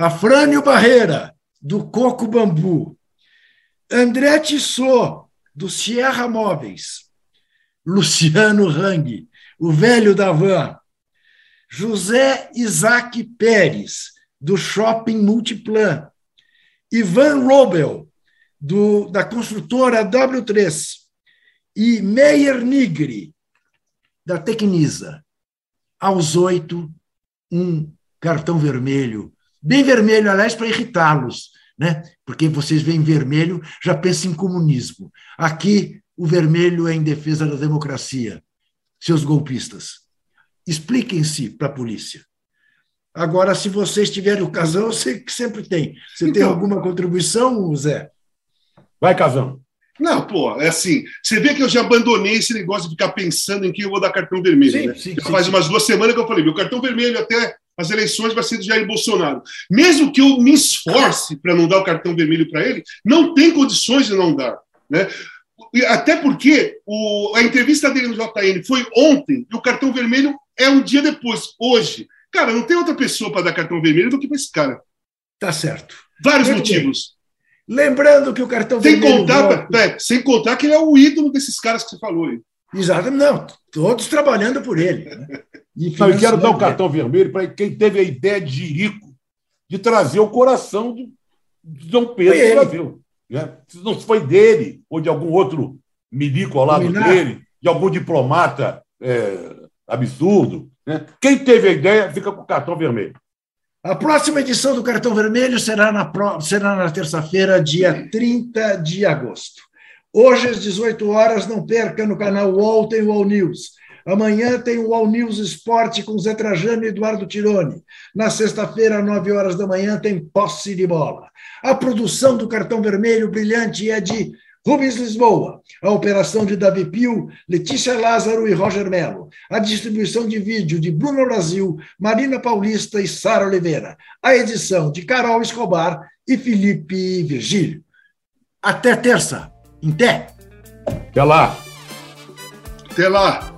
Afrânio Barreira, do Coco Bambu. André Tissot, do Sierra Móveis. Luciano Hang, o velho da van. José Isaac Pérez, do Shopping Multiplan. Ivan Robel, do, da construtora W3. E Meyer Nigri, da Tecnisa. Aos oito, um cartão vermelho. Bem vermelho, aliás, para irritá-los, né? porque vocês veem vermelho, já pensam em comunismo. Aqui, o vermelho é em defesa da democracia, seus golpistas expliquem-se para a polícia. Agora, se vocês tiverem ocasião, eu sei que sempre tem. Você então, tem alguma contribuição, Zé? Vai, Casão. Não, pô, é assim. Você vê que eu já abandonei esse negócio de ficar pensando em quem eu vou dar cartão vermelho. Sim, né? sim, já sim, faz sim. umas duas semanas que eu falei: meu cartão vermelho até as eleições vai ser do Jair Bolsonaro. Mesmo que eu me esforce para não dar o cartão vermelho para ele, não tem condições de não dar. Né? Até porque o, a entrevista dele no JN foi ontem e o cartão vermelho é um dia depois, hoje. Cara, não tem outra pessoa para dar cartão vermelho do que para esse cara. Tá certo. Vários Muito motivos. Bem. Lembrando que o cartão sem vermelho. Contar, é, sem contar que ele é o ídolo desses caras que você falou aí. Exatamente, não. Todos trabalhando por ele. Né? não, eu quero dar o um cartão vermelho para quem teve a ideia de Jirico de trazer o coração de, de Dom Pedro para Brasil. Né? Se não foi dele, ou de algum outro milico ao lado Minar. dele, de algum diplomata é, absurdo. Né? Quem teve a ideia fica com o cartão vermelho. A próxima edição do Cartão Vermelho será na, será na terça-feira, dia 30 de agosto. Hoje, às 18 horas, não perca no canal UOL, tem UOL News. Amanhã tem o All News Esporte com Zé Trajano e Eduardo Tironi. Na sexta-feira, às 9 horas da manhã, tem Posse de Bola. A produção do Cartão Vermelho Brilhante é de Rubens Lisboa, a operação de Davi Pio, Letícia Lázaro e Roger Melo, a distribuição de vídeo de Bruno Brasil, Marina Paulista e Sara Oliveira, a edição de Carol Escobar e Felipe Virgílio. Até terça. Em té. Até lá. Até lá.